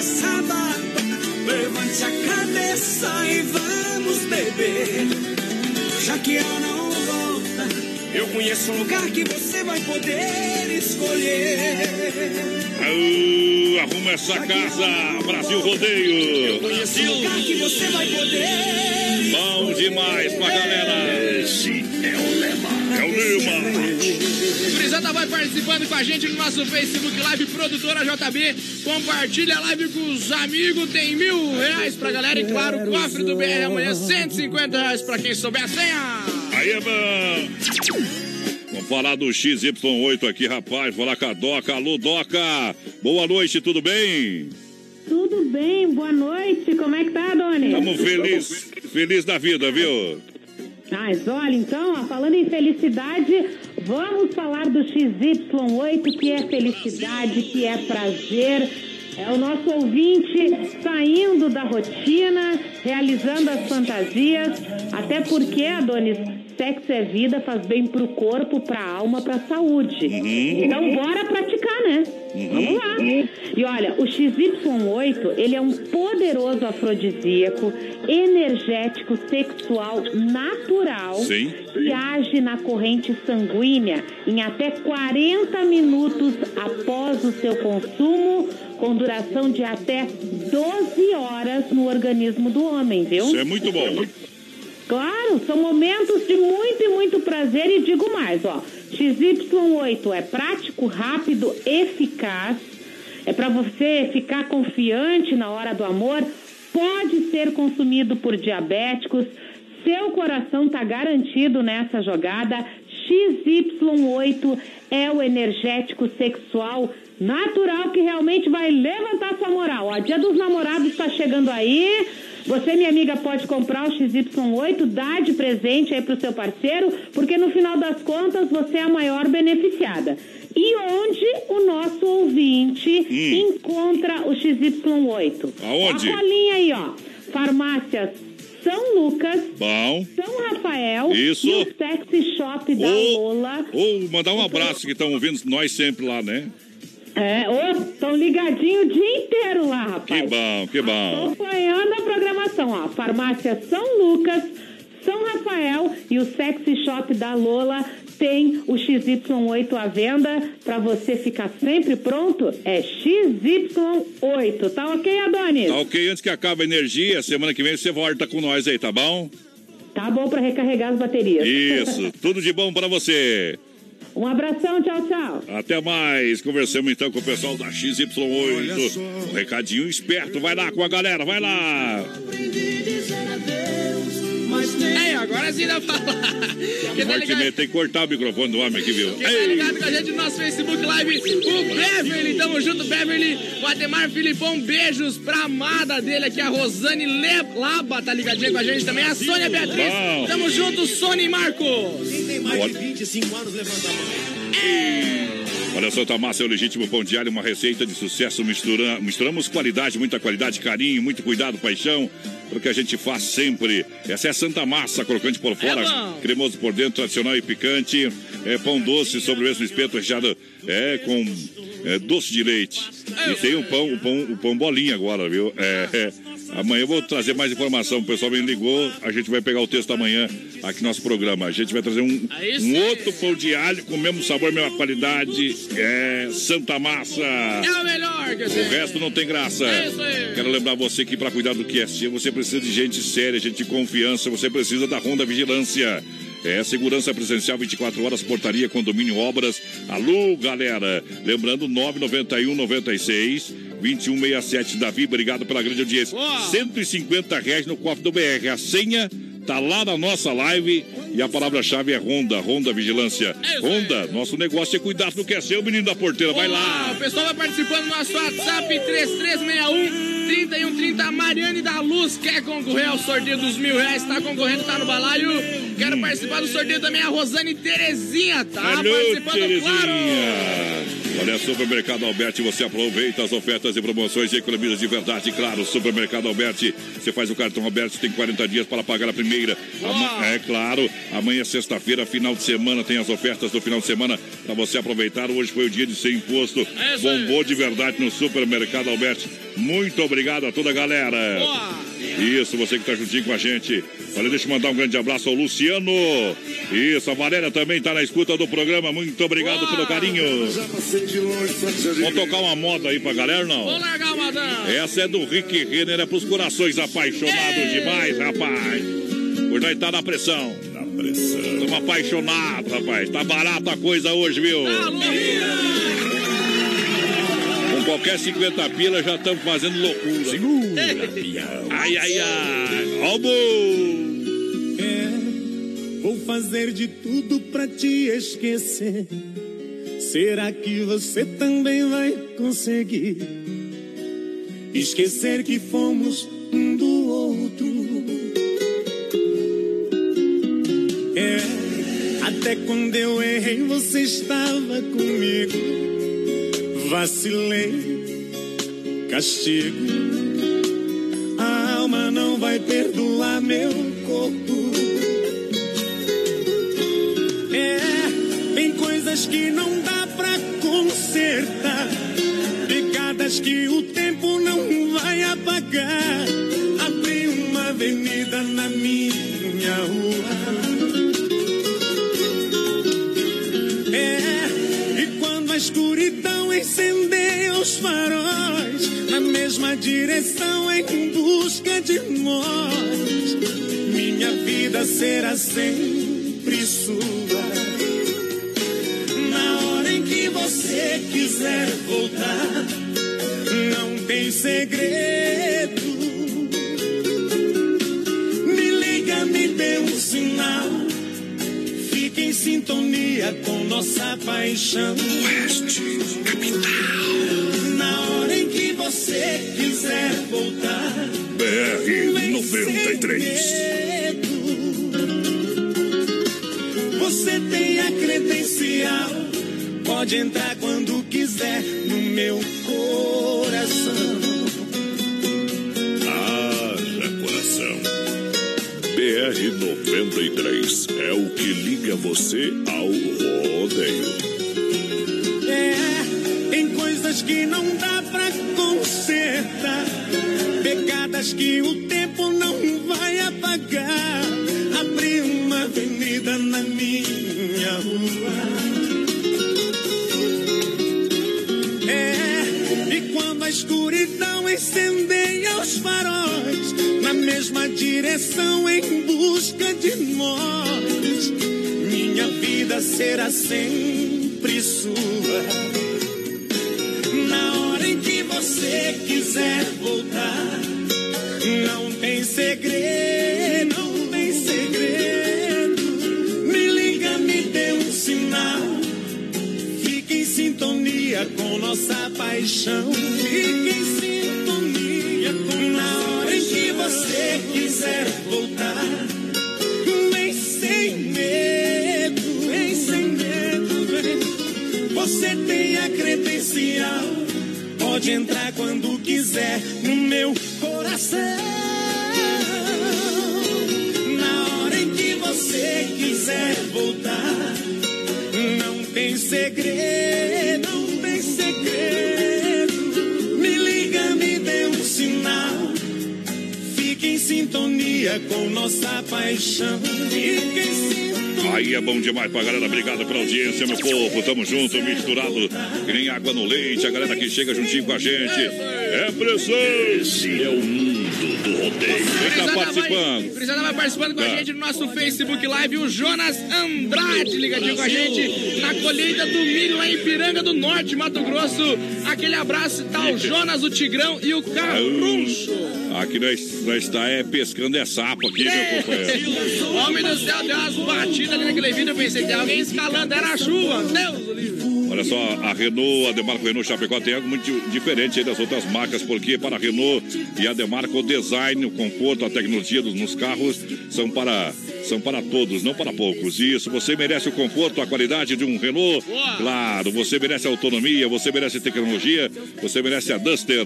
barba, levante a cabeça e vamos beber. Já que ela não volta, eu conheço um lugar que você vai poder escolher. Au, arruma essa casa, Brasil Rodeio. Brasil. Um lugar que você vai poder Bom demais pra galera. Esse é o lema. É o. Gurizada vai participando com a gente no nosso Facebook Live, produtora JB. Compartilha a live com os amigos. Tem mil reais pra galera. E claro, o cofre do BR amanhã, 150 reais pra quem souber a senha. Aí é bom. falar do XY8 aqui, rapaz. Falar com a Doca. Alô, Doca. Boa noite, tudo bem? Tudo bem, boa noite. Como é que tá, Doni? Estamos felizes feliz da vida, viu? Mas olha, então, ó, falando em felicidade, vamos falar do XY8, que é felicidade, que é prazer. É o nosso ouvinte saindo da rotina, realizando as fantasias, até porque, Adonis, sexo é vida, faz bem pro corpo, pra alma, pra saúde. Uhum. Então bora praticar, né? Vamos lá. E olha, o XY8, ele é um poderoso afrodisíaco, energético, sexual, natural, Sim. que age na corrente sanguínea em até 40 minutos após o seu consumo, com duração de até 12 horas no organismo do homem, viu? Isso é muito bom. Claro, são momentos de muito e muito prazer e digo mais, ó. XY8 é prático, rápido, eficaz. É para você ficar confiante na hora do amor. Pode ser consumido por diabéticos. Seu coração tá garantido nessa jogada. XY8 é o energético sexual natural que realmente vai levantar sua moral. Ó, Dia dos Namorados está chegando aí. Você, minha amiga, pode comprar o XY8, dá de presente aí pro seu parceiro, porque no final das contas você é a maior beneficiada. E onde o nosso ouvinte encontra o XY8? Aonde? A colinha aí, ó. Farmácias São Lucas, Bom. São Rafael Isso. e o Sexy Shop da Lola. Ou mandar um abraço que estão ouvindo nós sempre lá, né? É, estão ligadinho o dia inteiro lá, rapaz. Que bom, que bom. Acompanhando a programação, ó. Farmácia São Lucas, São Rafael e o Sexy Shop da Lola tem o XY8 à venda para você ficar sempre pronto. É XY8, tá ok, Adonis? Tá ok, antes que acabe a energia, semana que vem você volta com nós aí, tá bom? Tá bom para recarregar as baterias. Isso, tudo de bom pra você. Um abração, tchau, tchau. Até mais. Conversamos então com o pessoal da XY8. Um recadinho esperto. Vai lá com a galera, vai lá. Ei, agora sim dá pra falar. Tá ligado, tem que cortar o microfone do homem aqui, viu? quem tá ligado com a gente no nosso Facebook Live, o Beverly, tamo junto, Beverly. O Ademar Filipão, beijos pra amada dele aqui, a Rosane Le- Laba, tá ligadinha com a gente também. A Sônia Beatriz, Bom. tamo junto, Sônia e Marcos. Quem tem mais de 25 anos, levanta a mão. Olha, Santa Massa é o legítimo pão diário, uma receita de sucesso. Mistura, misturamos qualidade, muita qualidade, carinho, muito cuidado, paixão. Porque a gente faz sempre. Essa é a Santa Massa, crocante por fora, bom. cremoso por dentro, tradicional e picante. É pão doce, sobremesa no espeto recheado é, com é, doce de leite. E tem o pão, o pão, o pão bolinha agora, viu? É, é. Amanhã eu vou trazer mais informação. O pessoal me ligou, a gente vai pegar o texto amanhã aqui no nosso programa. A gente vai trazer um, Aí um outro pão de alho com o mesmo sabor, mesma qualidade. É Santa Massa. É o melhor. O resto não tem graça. É. Quero lembrar você que para cuidar do que é seu, você precisa de gente séria, gente de confiança, você precisa da Ronda Vigilância. É segurança presencial 24 horas, portaria, condomínio, obras. Alô, galera. Lembrando 991 96 2167 Davi, obrigado pela grande audiência. 150 reais no cofre do BR. A senha tá lá na nossa live e a palavra-chave é Ronda, Ronda Vigilância. Ronda, nosso negócio é cuidar do que é seu, menino da porteira. Vai lá. O pessoal vai participando do nosso WhatsApp 3361 3130. A Mariane da Luz quer concorrer ao sorteio dos mil reais. Tá concorrendo, tá no balaio. Quero participar do sorteio também a Rosane Terezinha. Tá Alô, participando, claro. Terezinha. Olha, Supermercado Alberti, você aproveita as ofertas e promoções e economiza de verdade, claro. Supermercado Alberti, você faz o cartão Alberti, tem 40 dias para pagar a primeira. Ama- É claro, amanhã, sexta-feira, final de semana, tem as ofertas do final de semana para você aproveitar. Hoje foi o dia de ser imposto. É. Bombou de verdade no Supermercado Alberti. Muito obrigado a toda a galera. Isso, você que tá juntinho com a gente. Olha, deixa eu mandar um grande abraço ao Luciano. Isso, a Valéria também tá na escuta do programa. Muito obrigado pelo carinho. Vamos tocar uma moda aí pra galera, não? Vou largar uma. Essa é do Rick Renner, é pros corações apaixonados demais, rapaz. Hoje nós tá na pressão. Na pressão. Estamos apaixonados, rapaz. Tá barata a coisa hoje, viu? Com qualquer 50 pila já estamos fazendo loucura. Segura, Ai, ai, ai. Ó o bom. fazer de tudo pra te esquecer. Será que você também vai conseguir esquecer que fomos um do outro? É, até quando eu errei, você estava comigo. Vacilei, castigo. A alma não vai perdoar meu corpo. É, tem coisas que não dá pra consertar. Os faróis, na mesma direção em busca de nós, minha vida será sempre sua. Na hora em que você quiser voltar, não tem segredo. Me liga, me dê um sinal. Fique em sintonia com nossa paixão. Oeste, você quiser voltar. BR 93. Você tem a credencial. Pode entrar quando quiser no meu coração. Haja coração. BR 93 é o que liga você ao rodeio. É, tem coisas que não dá pra Que o tempo não vai apagar. Abri uma avenida na minha rua. É, e quando a escuridão incendeia os faróis, na mesma direção em busca de nós, minha vida será sempre sua. Na hora em que você quiser nossa paixão. Fique em sintonia com na hora em que você quiser voltar. Vem sem medo, vem sem medo, vem. Você tem a credencial. Pode entrar quando quiser no meu coração. Na hora em que você quiser voltar. Não tem segredo, sintonia com nossa paixão. Sintonia. Aí é bom demais pra galera. Obrigado pela audiência, meu povo. Tamo junto, misturado. Que nem água no leite. A galera que chega juntinho com a gente. É pressão. Esse é o mundo do rodeio. Quem tá participando? Frisada vai participando com a Tá. gente no nosso Facebook Live, o Jonas Andrade ligadinho com a gente na colheita do milho lá em Piranga do Norte, Mato Grosso. Aquele abraço, tá o Jonas, o Tigrão e o Carruncho. Aqui nós, nós está é, pescando é sapo aqui, meu companheiro. Homem do céu, deu umas batidas ali naquele vídeo, eu pensei, tem alguém escalando, era a chuva. Deus livre. Olha só, a Renault, a Demarco Renault Chapecó tem algo muito diferente das outras marcas, porque para a Renault e a Demarco o design, o conforto, a tecnologia dos, nos carros são para, são para todos, não para poucos. Isso, você merece o conforto, a qualidade de um Renault. Claro, você merece autonomia, você merece tecnologia, você merece a Duster.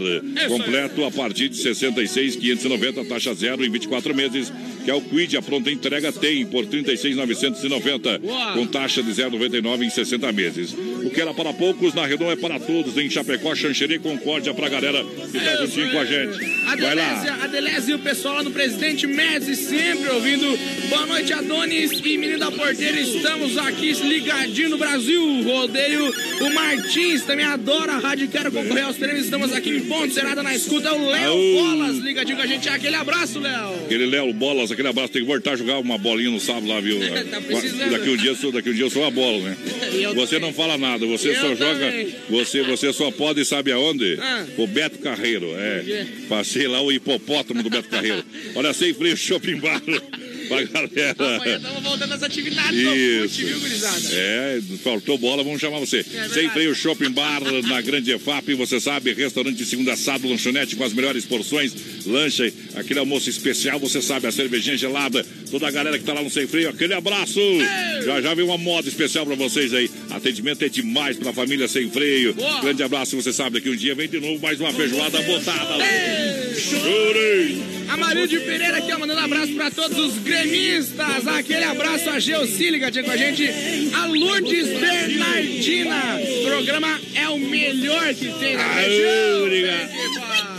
Completo a partir de 66,590, taxa zero em 24 meses, que é o Quid, a pronta entrega tem por 36,990, com taxa de 0,99 em 60 meses. Que era para poucos, na Renault é para todos, em Chapecó, Xanxerê, Concórdia, pra galera que tá juntinho com a gente. A Vai lá. Delésia, a Delésia e o pessoal lá no Presidente Médici sempre ouvindo. Boa noite, Adonis e menino da porteira. Estamos aqui ligadinho no Brasil. Rodeio. O Martins também adora a rádio. Quero concorrer aos prêmios. Estamos aqui em Ponte Serada na escuta. O Léo. Bolas ligadinho com a gente. Aquele abraço, Léo. Aquele Léo Bolas, aquele abraço, tem que voltar a jogar uma bolinha no sábado lá, viu? Tá precisando. daqui, um dia, daqui um dia eu sou a bola, né? Você não fala nada, você Eu só joga. também. Você, você só pode, sabe aonde? Ah. O Beto Carreiro, é. Passei lá o hipopótamo do Beto Carreiro. Olha, sem freio, shopping bar. Pra galera. Amanhã estamos voltando às atividades Isso. do viu, gurizada? É, faltou bola, vamos chamar você. verdade. Sem freio Shopping Bar na Grande EFAP, você sabe, restaurante de segunda assado, lanchonete com as melhores porções, lanche, aquele almoço especial, você sabe, a cervejinha gelada, toda a galera que tá lá no Sem Freio, aquele abraço. Já já vem uma moda especial pra vocês aí. Atendimento é demais pra família Sem Freio. Boa. Grande abraço, você sabe, daqui um dia vem de novo mais uma feijoada botada. Chorei. A Marilde Pereira aqui, ó, mandando abraço pra todos os gremistas. Aquele abraço a Geocili, ligadinha com a gente. A Lourdes Bernardina. O programa é o melhor que tem na região. obrigado.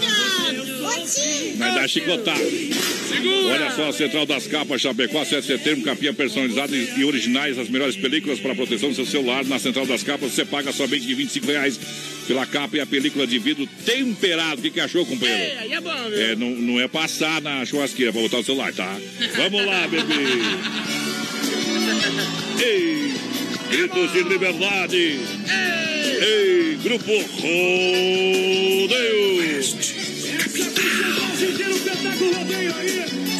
Vai dar chicotada. Olha só, a Central das Capas Chapecó, 7 de setembro, capinha personalizada e originais, as melhores películas para proteção do seu celular. Na Central das Capas você paga somente de 25 reais pela capa e a película de vidro temperado. O que, que achou, companheiro? É, aí é bom, viu? É, não, não é passar na churrasqueira pra botar o celular, tá? Vamos lá, bebê! Ei! Gritos de liberdade! Ei! Grupo Rodeio!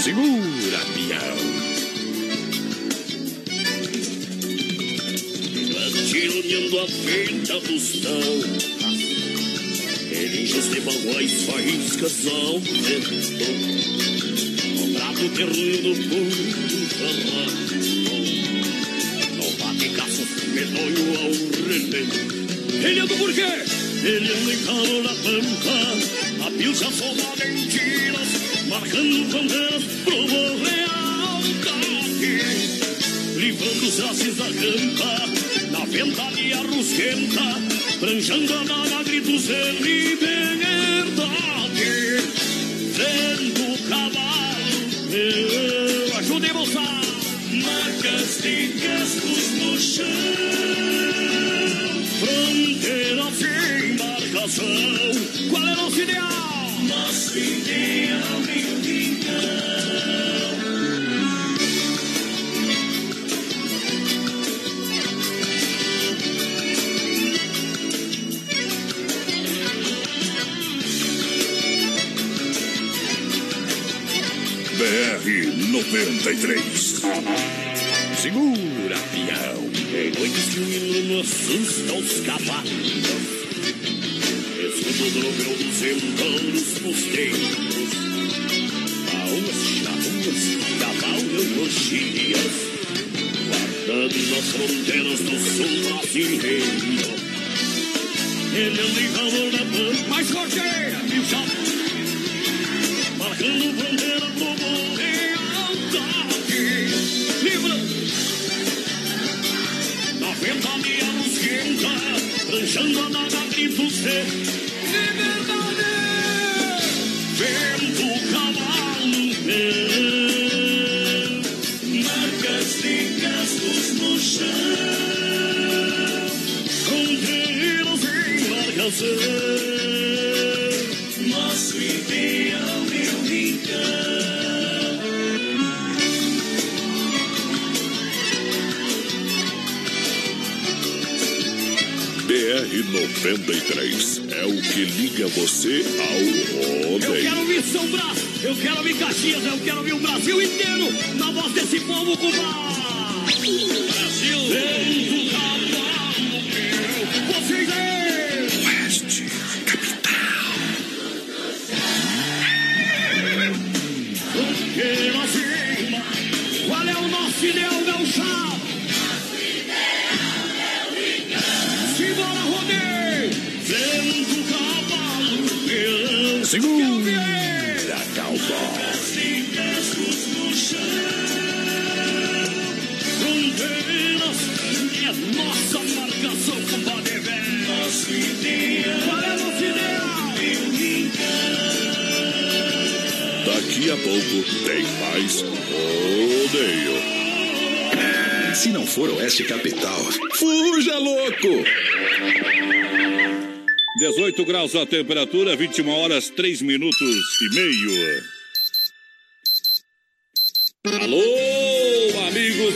Segura, peão. Tironeando a venta do Erinchos de baguais, faíscas ao vento O prato terreno do fundo jarrão No bate-caço, medonho ao relento Ele anda por quê? Ele anda em calo na pampa A pilcha soma mentiras Marcando bandeiras pro lealdade Livrando os laços da campa Na ventania rusquenta Pranjando a nada gritos de liberdade Vendo o cavalo Eu ajudei moçada Marcas de cascos no chão Fronteira sem embarcação Qual é nosso ideal? Nosso ideal, meu rincão BR 93. Segura, peão. Em noites que o não assusta os cavalos. Escudo do meu dos entouros fusteiros Baúas, charuas, cavalgam orgias. Guardando nas fronteiras do sul brasileiro Ele anda em calor da pampa Mais viu, chato Marcando bandeira como lealdade na ventania nos quenta, pranchando a nada gritos de liberdade. Vento, cavalo, marcas de cascos no chão, fronteiras em marcação. BR-93 é o que liga você ao Eu rodeio. quero ouvir São Brás, eu quero ouvir Caxias, eu quero ouvir o Brasil inteiro na voz desse povo cubano. Brasil! Vento Segura, cowboy. Nosso ideal. Daqui a pouco tem mais rodeio. Se não for Oeste Capital, fuja louco! 18 graus a temperatura, 21 horas 3 minutos e meio.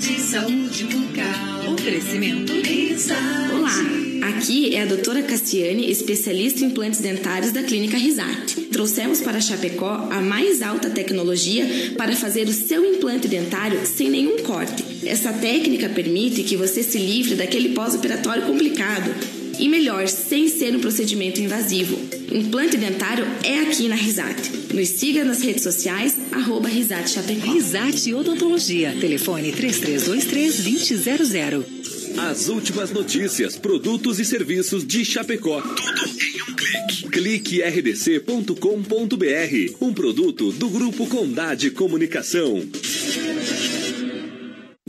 De saúde bucal. Oferecimento. Risate. Olá, aqui é a doutora Cassiane, especialista em implantes dentários da Clínica Risate. Trouxemos para Chapecó a mais alta tecnologia para fazer o seu implante dentário sem nenhum corte. Essa técnica permite que você se livre daquele pós-operatório complicado. E melhor, sem ser um procedimento invasivo. Implante dentário é aqui na Risate. Nos siga nas redes sociais, arroba Risate Chapecó. Risate Odontologia. Telefone 3323-2000. As últimas notícias, produtos e serviços de Chapecó. Tudo em um clique. Clique rdc.com.br. Um produto do Grupo Condade Comunicação.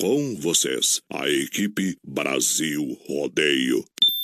Com vocês, a equipe Brasil Rodeio.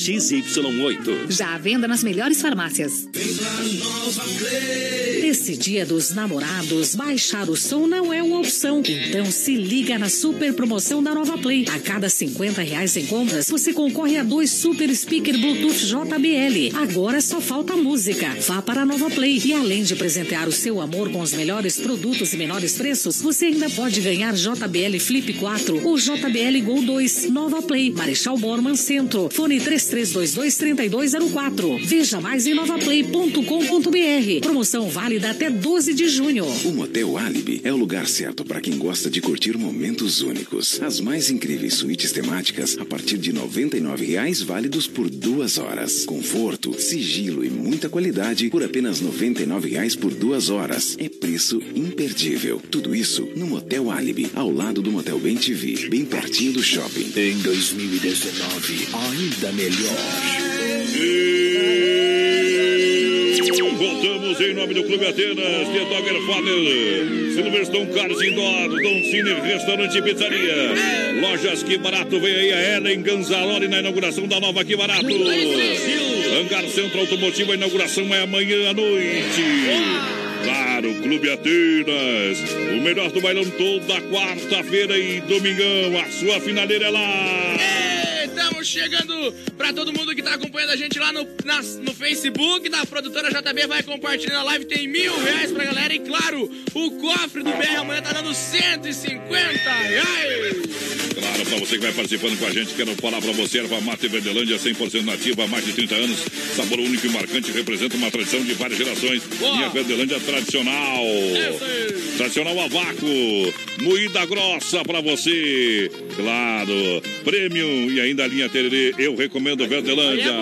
XY8. Já à venda nas melhores farmácias. Nesse dia dos namorados, baixar o som não é uma opção. Então se liga na super promoção da Nova Play. A cada 50 reais em compras, você concorre a dois super speaker Bluetooth JBL. Agora só falta música. Vá para a Nova Play. E além de presentear o seu amor com os melhores produtos e menores preços, você ainda pode ganhar JBL Flip 4 ou JBL Gol 2. Nova Play, Marechal Borman Centro. Fone 3322-3204. Veja mais em novaplay.com.br. Promoção válida até 12 de junho. O Motel Alibi é o lugar certo para quem gosta de curtir momentos únicos. As mais incríveis suítes temáticas a partir de R$ 99,00 válidos por duas horas. Conforto, sigilo e muita qualidade por apenas R$ 99,00 por duas horas. É preço imperdível. Tudo isso no Motel Alibi, ao lado do Motel Bem TV, bem pertinho do shopping. Em 2019, ainda melhor. Voltamos em nome do Clube Atenas, The Dogger Father, Silverstone Cars Indoor, Don Cine Restaurante e Pizzaria. Lojas Que Barato, vem aí a Ellen Ganzalori na inauguração da nova Que Barato. Hangar Centro Automotivo, a inauguração é amanhã à noite. Claro, Clube Atenas, o melhor do bailão toda quarta-feira e domingão, a sua finaleira é lá. Estamos chegando pra todo mundo que tá acompanhando a gente lá no, na- no Facebook da produtora JB. Vai compartilhando a live, tem mil reais pra galera. E claro, o cofre do BR amanhã tá dando 150 reais. Claro, para você que vai participando com a gente, quero falar para você, erva mate Verdelândia 100% nativa há mais de 30 anos. Sabor único e marcante, representa uma tradição de várias gerações. Linha Verdelândia tradicional. Tradicional a vácuo, moída grossa para você. Claro, premium e ainda a linha Tererê, eu recomendo Verdelândia.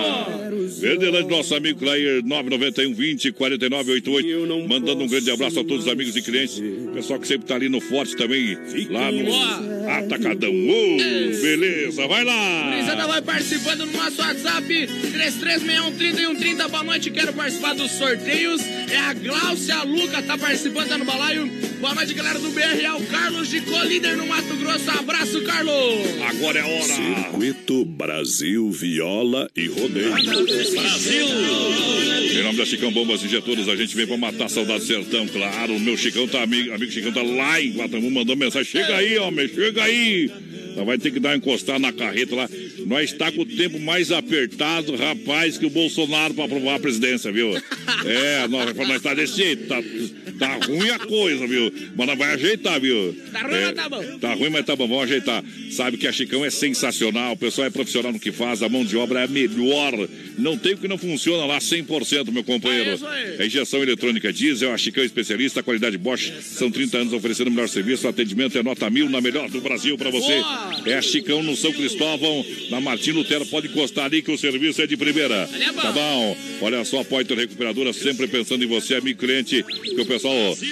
Verdelândia, nosso amigo Clair, 991 20 49 88. Mandando um grande abraço a todos os amigos e clientes. Pessoal que sempre tá ali no Forte também, lá no Atacadão. Ô, beleza, vai lá! Gurizada vai participando no nosso WhatsApp 3361 Boa noite, quero participar dos sorteios. É a Glaucia Luca, tá participando, tá no balaio. Boa noite, galera do BR. É o Carlos de Colíder no Mato Grosso. Abraço, Carlos! Agora é a hora! Circuito Brasil Viola e Rodeio. Brasil! Em nome da Chicão Bombas Injetoras, a gente vem pra matar a saudade do sertão, claro. O meu Chicão tá, amigo, amigo Chicão tá lá em Guatambu, mandou mensagem. Chega aí, homem, chega aí! Nós vai ter que dar uma encostada na carreta lá. Nós está com o tempo mais apertado, rapaz, que o Bolsonaro para aprovar a presidência, viu? É, nós, nós tá desse jeito, tá, tá ruim a coisa, viu? Mas nós vai ajeitar, viu? Tá ruim, É, mas tá bom. Tá ruim, mas tá bom, vamos ajeitar. Sabe que a Chicão é sensacional, o pessoal é profissional no que faz, a mão de obra é a melhor. Não tem o que não funciona lá 100%, meu companheiro. É. A injeção eletrônica diesel, a Chicão é especialista, a qualidade Bosch. São 30 anos oferecendo o melhor serviço, o atendimento é nota mil na melhor do Brasil para você. Boa! É a Chicão no São Cristóvão, na Martim Lutero. Pode encostar ali que o serviço é de primeira. É. Tá bom? Olha só, a Poiter Recuperadora, sempre pensando em você, amigo cliente. Que o pessoal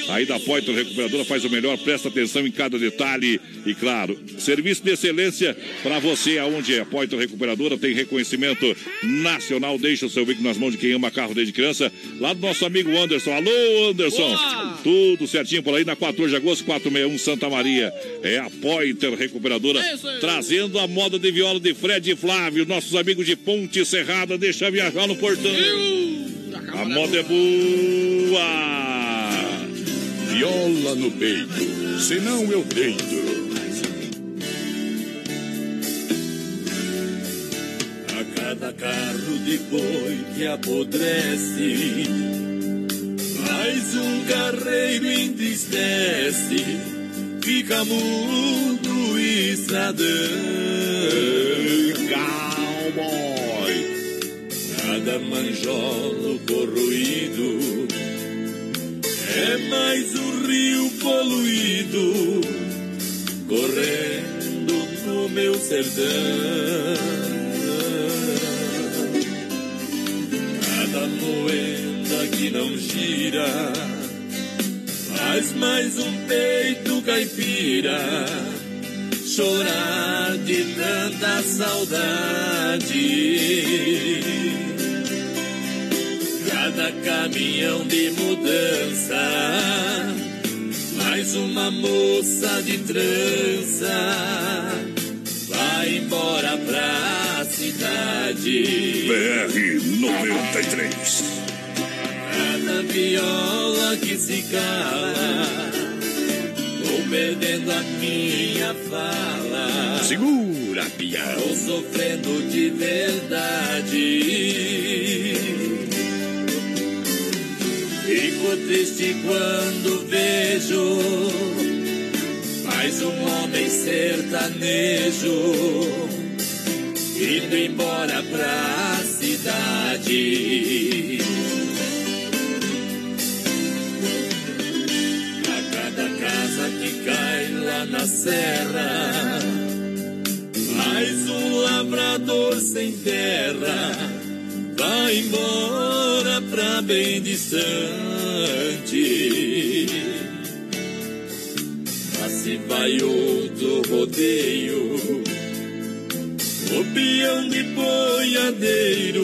aí da Poiter Recuperadora faz o melhor, presta atenção em cada detalhe. E claro, serviço de excelência para você, aonde é. A Poiter Recuperadora tem reconhecimento nacional. Deixa o seu veículo nas mãos de quem ama carro desde criança. Lá do nosso amigo Anderson. Alô, Anderson. Boa! Tudo certinho por aí na 14 de agosto, 461 Santa Maria. É a Poiter Recuperadora, É trazendo a moda de viola de Fred e Flávio, nossos amigos de Ponte Serrada. Deixa viajar no portão. A moda é boa. Viola no peito, senão eu deito. A cada carro de boi que apodrece, mais um carreiro entristece, fica mudo e estradão. Cowboy, cada manjolo corroído, é mais um rio poluído, correndo no meu sertão. Cada moeda que não gira faz mais um peito caipira chorar de tanta saudade. Cada caminhão de mudança, mais uma moça de trança vai embora pra cidade. BR 93. Cada viola que se cala, vou perdendo a minha fala. Segura, pião. Tô sofrendo de verdade. Fico triste quando vejo mais um homem sertanejo indo embora pra cidade. A cada casa que cai lá na serra, mais um lavrador sem terra vai embora pra bem distante. Lá se vai outro rodeio, o peão de boiadeiro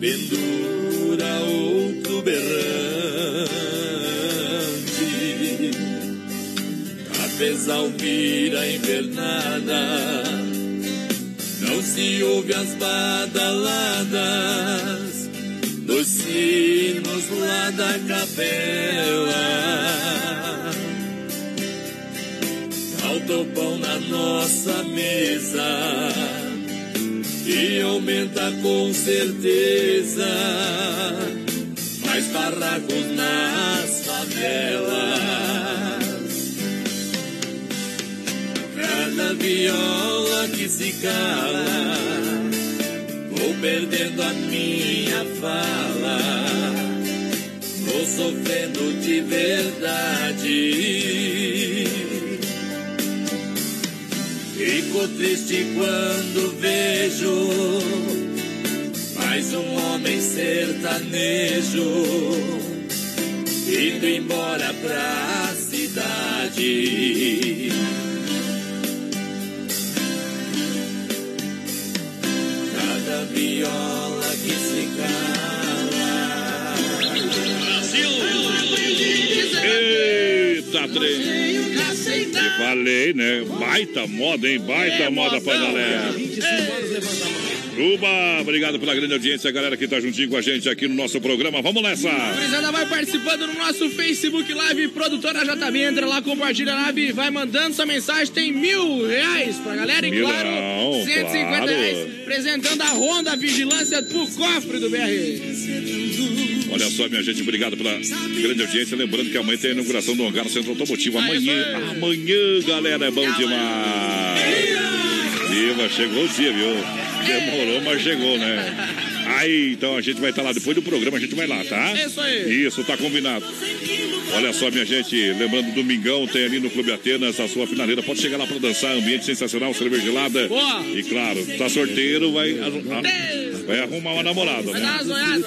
pendura outro berrante. Apesar a invernada, se ouve as badaladas dos sinos lá da capela. Falta o pão na nossa mesa e aumenta com certeza mais barracos nas favelas. Viola que se cala, vou perdendo a minha fala, vou sofrendo de verdade. Fico triste quando vejo Mais um homem sertanejo indo embora pra cidade. Trem. E falei, né? Baita moda, hein? Baita moda pra galera. Uba, obrigado pela grande audiência, galera que tá juntinho com a gente aqui no nosso programa. Vamos nessa! A gurizada vai participando no nosso Facebook Live, produtora JB, entra lá, compartilha a live, vai mandando sua mensagem, tem mil reais pra galera e Milão, claro, 150 claro. reais, apresentando a Honda Vigilância pro cofre do BR. Olha só, minha gente, obrigado pela grande audiência. Lembrando que amanhã tem a inauguração do Hangar Centro Automotivo. Amanhã, amanhã, galera, é bom demais. Viva, chegou o dia, viu? Demorou, mas chegou, né? Aí, então a gente vai estar lá. Depois do programa, a gente vai lá, tá? Isso aí. Isso, tá combinado. Olha só, minha gente, lembrando, domingão tem ali no Clube Atenas a sua finaleira. Pode chegar lá pra dançar, ambiente sensacional, cerveja gelada. Boa. E claro, tá sorteiro, vai, a- a- vai arrumar uma namorada, né?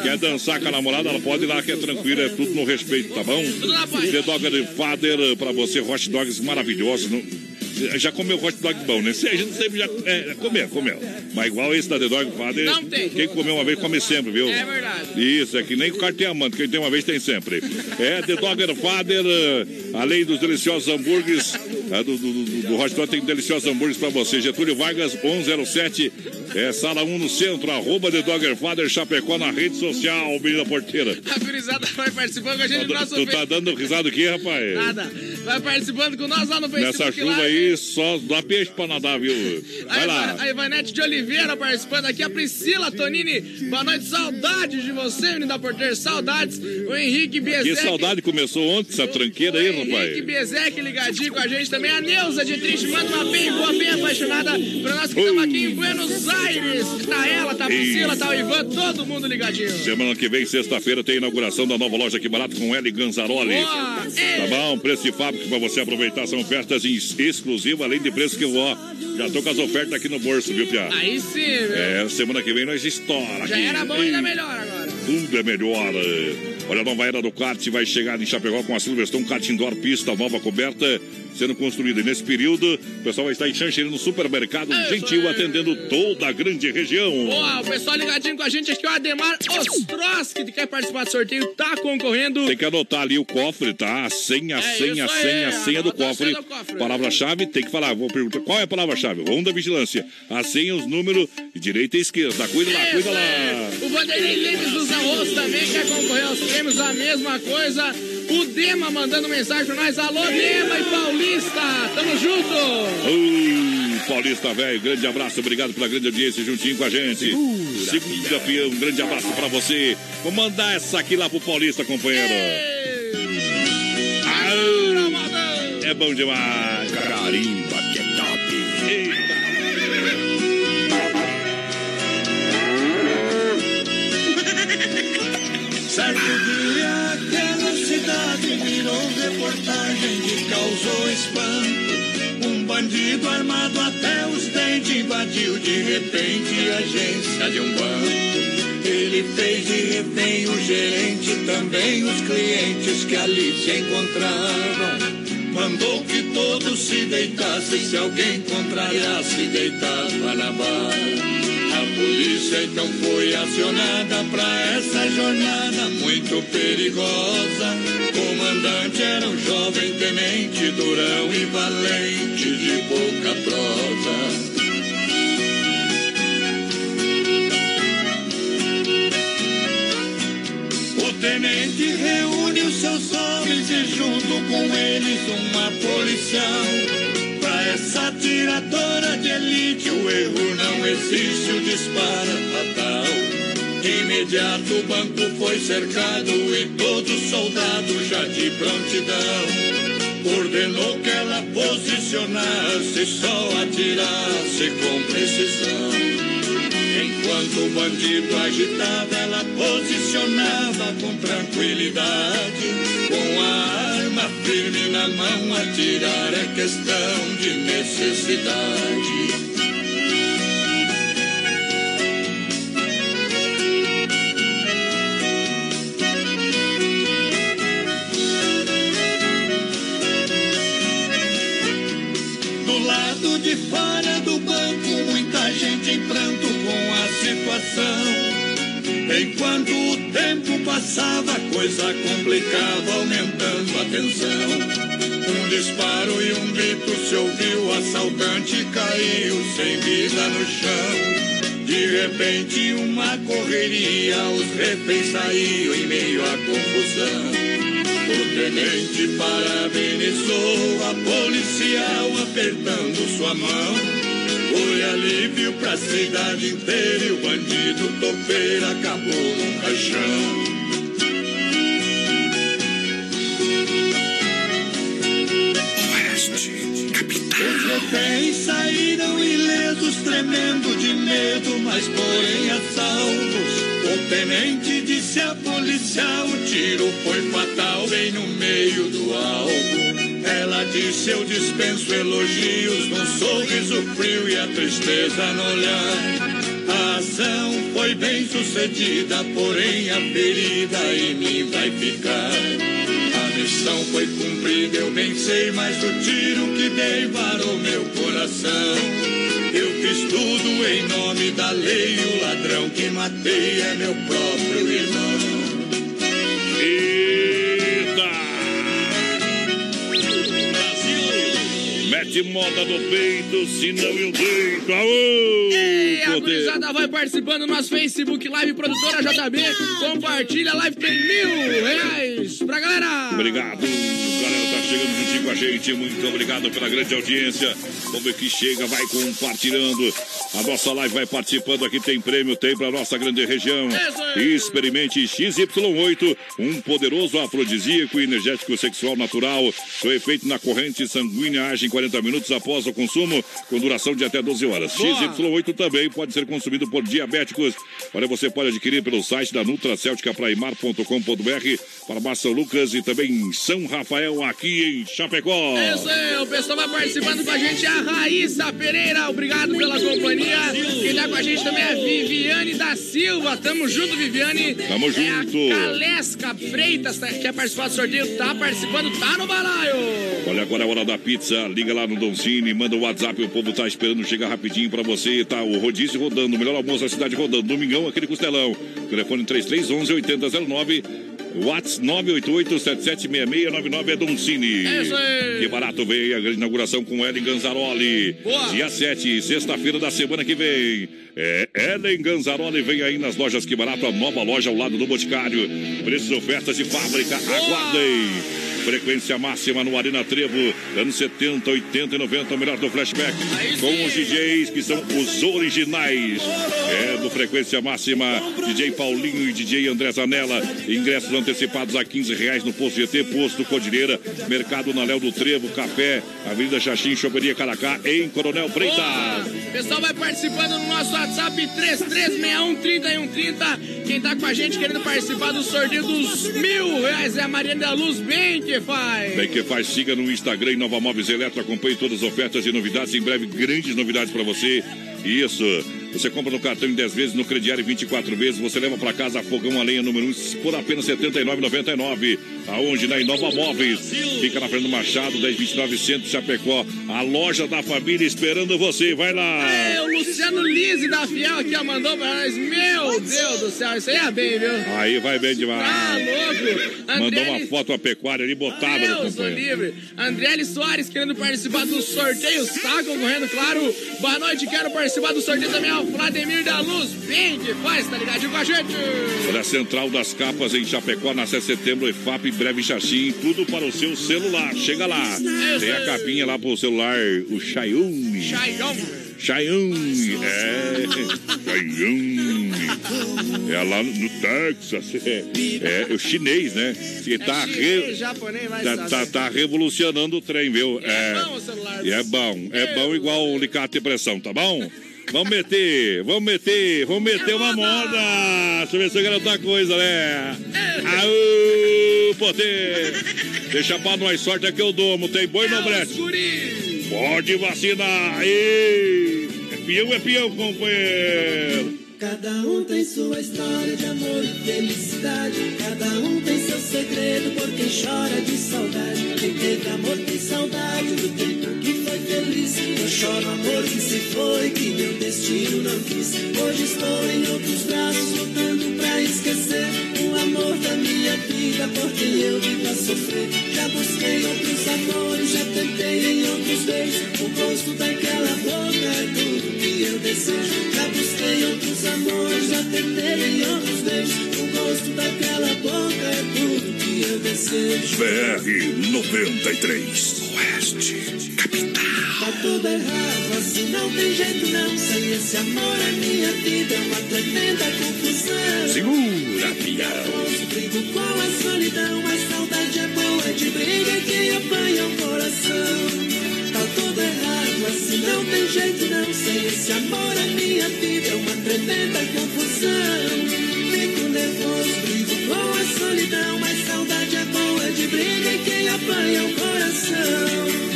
Quer dançar com a namorada, ela pode ir lá, que é tranquilo, é tudo no respeito, tá bom? The Dog Father pra você, hot dogs maravilhosos. Não- Já comeu hot dog bom, né? Se A gente sempre já é, comeu, comeu. Mas igual esse da The Dog Father, Não tem. quem comeu uma vez come sempre, viu? É verdade. Isso, é que nem o carteamante, quem tem uma vez tem sempre. É The Dogger Father, eh, além dos deliciosos hambúrgueres, eh, do, do, do, do Hot Dog tem deliciosos hambúrgueres pra você. Getúlio Vargas, 1107, é, sala 1 no centro, arroba The Dogger Father, Chapecó na rede social, Menina Porteira. A gurizada vai participando com a gente no nosso Tu tá dando risada aqui, rapaz? Nada. Vai participando com nós lá no Facebook Nessa chuva Live. aí, só dá peixe pra nadar, viu? Vai A, lá. A Ivanete de Oliveira participando aqui, a Priscila Tonini, boa noite, saudades de você, menino da porteira, saudades. O Henrique Que Biesek. saudade começou ontem, essa tranqueira aí, Henrique rapaz. Biesek ligadinho com a gente também. A Neuza de Triste manda uma bem boa, bem apaixonada pra nós que estamos aqui em Buenos Aires. Tá ela, tá a Priscila, tá o Ivan, todo mundo ligadinho. Semana que vem, sexta-feira, tem inauguração da nova loja aqui barato com L Ganzaroli. Boa! Tá bom? Preço de fábrica pra você aproveitar. São ofertas ex- exclusivas, além de preço que eu ó. Já tô com as ofertas aqui no bolso, viu, Pia? Aí sim, meu. É, semana que vem nós estoura Já aqui. era bom, ainda melhor agora. Tudo é melhor. Olha, a nova era do kart vai chegar em Chapecó com a Silverstone Kart Indoor, pista nova coberta sendo construída. E nesse período, o pessoal vai estar em Xanxerê no supermercado Gentil, atendendo toda a grande região. Boa, o pessoal ligadinho com a gente aqui, o Ademar Ostroski, que quer participar do sorteio, tá concorrendo. Tem que anotar ali o cofre, tá? A senha, a É senha, a senha, a senha do cofre. cofre. Palavra-chave, tem que falar. Vou perguntar qual é a palavra-chave? Ronda Vigilância. A senha, os números, direita e esquerda. Cuida lá, cuida lá. O Vanderlei Lemes dos Arroz também quer concorrer aos prêmios, a mesma coisa. O Dema mandando mensagem pra nós. Alô, Dema e Paulista, tamo junto. Ô, Paulista, velho, grande abraço, obrigado pela grande audiência juntinho com a gente. Segunda Pião, um grande abraço pra você. Vou mandar essa aqui lá pro Paulista, companheiro. É bom demais. Carimba espanto. Um bandido armado até os dentes invadiu de repente a agência de um banco. Ele fez de refém o gerente também os clientes que ali se encontravam. Mandou que todos se deitassem, se alguém contrariasse, deitava na barra. A polícia então foi acionada pra essa jornada muito perigosa. Comandante era um jovem tenente, durão e valente, de pouca prosa. Tenente reúne os seus homens e junto com eles uma policial. Essa tiradora de elite o erro não existe, o disparo é fatal. De imediato o banco foi cercado e todo soldado já de prontidão. Ordenou que ela posicionasse, só atirasse com precisão. Enquanto o bandido agitava, ela posicionava com tranquilidade. Com a Firme na mão, atirar é questão de necessidade. de fora do banco, muita gente em pranto com a situação. Enquanto o tempo passava, a coisa complicava, aumentando a tensão. Um disparo e um grito se ouviu, o assaltante caiu sem vida no chão. De repente, uma correria, os reféns saíam em meio à confusão. O tenente parabenizou a policial, apertando sua mão. Foi alívio pra cidade inteira e o bandido topeiro acabou no caixão. Os reféns saíram ilesos, tremendo de medo, mas porém a salvos. O tenente disse à policial: o tiro foi fatal bem no meio do alvo. Ela disse: Eu dispenso elogios, num sorriso frio e a tristeza no olhar. A ação foi bem sucedida, porém a ferida em mim vai ficar. A missão foi cumprida, eu bem sei, mas o tiro que dei varou meu coração. Eu fiz tudo em nome da lei, o ladrão que matei é meu próprio irmão. Mete moda no peito, senão eu deito. Aô! Ei, a gurizada vai participando do nosso Facebook Live Produtora JB. Compartilha, a live tem mil reais pra galera. Obrigado. Chegando juntinho com a gente. Muito obrigado pela grande audiência. Vamos ver que chega, vai compartilhando. A nossa live vai participando aqui. Tem prêmio, tem pra nossa grande região. Experimente XY8, um poderoso afrodisíaco energético sexual natural. Com efeito na corrente sanguínea, age em 40 minutos após o consumo, com duração de até 12 horas. Boa. XY8 também pode ser consumido por diabéticos. Olha, você pode adquirir pelo site da nutracelticapraimar.com.br, farmácia Lucas e também em São Rafael, aqui em Chapecó. Isso aí, o pessoal vai participando com a gente, a Raíssa Pereira, obrigado pela companhia. Quem tá com a gente também é a Viviane da Silva, tamo junto, Viviane. Tamo É junto. a Calesca Freitas, tá, quer participar do sorteio, tá participando, tá no balaio. Olha, agora é a hora da pizza. Liga lá no Doncini, manda o WhatsApp, o povo tá esperando chegar rapidinho pra você. Tá o rodízio rodando, o melhor almoço da cidade rodando. Domingão, aquele costelão. Telefone 3311-8009. Whats 988-776699 é Doncini. É. Que barato vem a grande inauguração com Ellen Ganzaroli. Boa. Dia 7, sexta-feira da semana que vem. É, Ellen Ganzaroli vem aí nas lojas Que Barato, a nova loja ao lado do Boticário. Preços ofertas de fábrica. Aguardem. Frequência máxima no Arena Trevo, anos 70, 80 e 90, o melhor do flashback. Com os DJs que são os originais. É do Frequência Máxima, DJ Paulinho e DJ André Zanella. Ingressos antecipados a 15 reais no Posto GT, Posto Cordilheira, Mercado na Léo do Trevo, Café, Avenida Xaxim, Choperia Caracá, em Coronel Freitas. O pessoal vai participando no nosso WhatsApp 33613130. Quem tá com a gente querendo participar do sorteio dos mil reais é a Mariana da Luz, bem que faz. Bem que faz, siga no Instagram Nova Móveis Eletro, acompanhe todas as ofertas e novidades. Em breve, grandes novidades para você. Isso. Você compra no cartão em 10 vezes, no crediário em 24 vezes. Você leva para casa fogão a lenha número 1 por apenas R$ 79,99. Aonde? Na Inova Móveis. Fica na frente do Machado, 1029 Centro Chapecó. A loja da família esperando você. Vai lá. É, o Luciano Lise da Fiel aqui, ó, mandou pra nós. Meu Deus do céu, isso aí é bem, viu? Aí vai bem demais. louco. Mandou uma foto a pecuária ali, botada no Deus, livre. Andriele Soares querendo participar do sorteio, está concorrendo, claro. Boa noite, quero participar do sorteio também ao Vladimir da Luz. Bem que faz, tá ligadinho com a gente? Olha a Central das Capas em Chapecó, na 7 de setembro, EFAP, breve Xaxim, tudo para o seu celular. Chega lá. Tem a capinha lá pro celular, o Xiaomi. Xiaomi. Xiaomi, é. Xiaomi. É lá no Texas. É, é o chinês, né? Que tá, Chinês, re- japonês, tá, tá, tá revolucionando o trem, viu? É, bom o celular. e é bom, é bom igual o alicate de pressão, tá bom? Vamos meter, vamos meter, vamos meter uma moda. Deixa eu ver se eu quero outra coisa, né? Aô, poder. Deixa pra nós, sorte é que eu domo. Tem boi no brete. Pode vacinar. Ei, é peão, é peão, companheiro. Cada um tem sua história de amor e felicidade. Cada um tem seu segredo por quem chora de saudade. Quem teve amor tem saudade do tempo que foi feliz. Eu choro amor que se foi, que meu destino não quis. Hoje estou em outros braços, lutando pra esquecer o amor da minha vida, por quem eu vivo a sofrer. Já busquei outros amores, já tentei em outros beijos. O gosto daquela boca é tudo que eu desejo. Já busquei outros amores, já tentei em outros beijos. O gosto daquela boca é tudo que eu desejo. BR 93, Oeste, capital. Tá tudo errado, assim não tem jeito não. Sem esse amor a minha vida é uma tremenda confusão. Segura, pião. Brigo com a solidão, mas saudade é boa de briga e quem apanha o coração. Tá tudo errado, assim não tem jeito não. Sem esse amor a minha vida é uma tremenda confusão. Fico nervoso, brigo com a solidão, mas saudade é boa de briga e quem apanha o coração.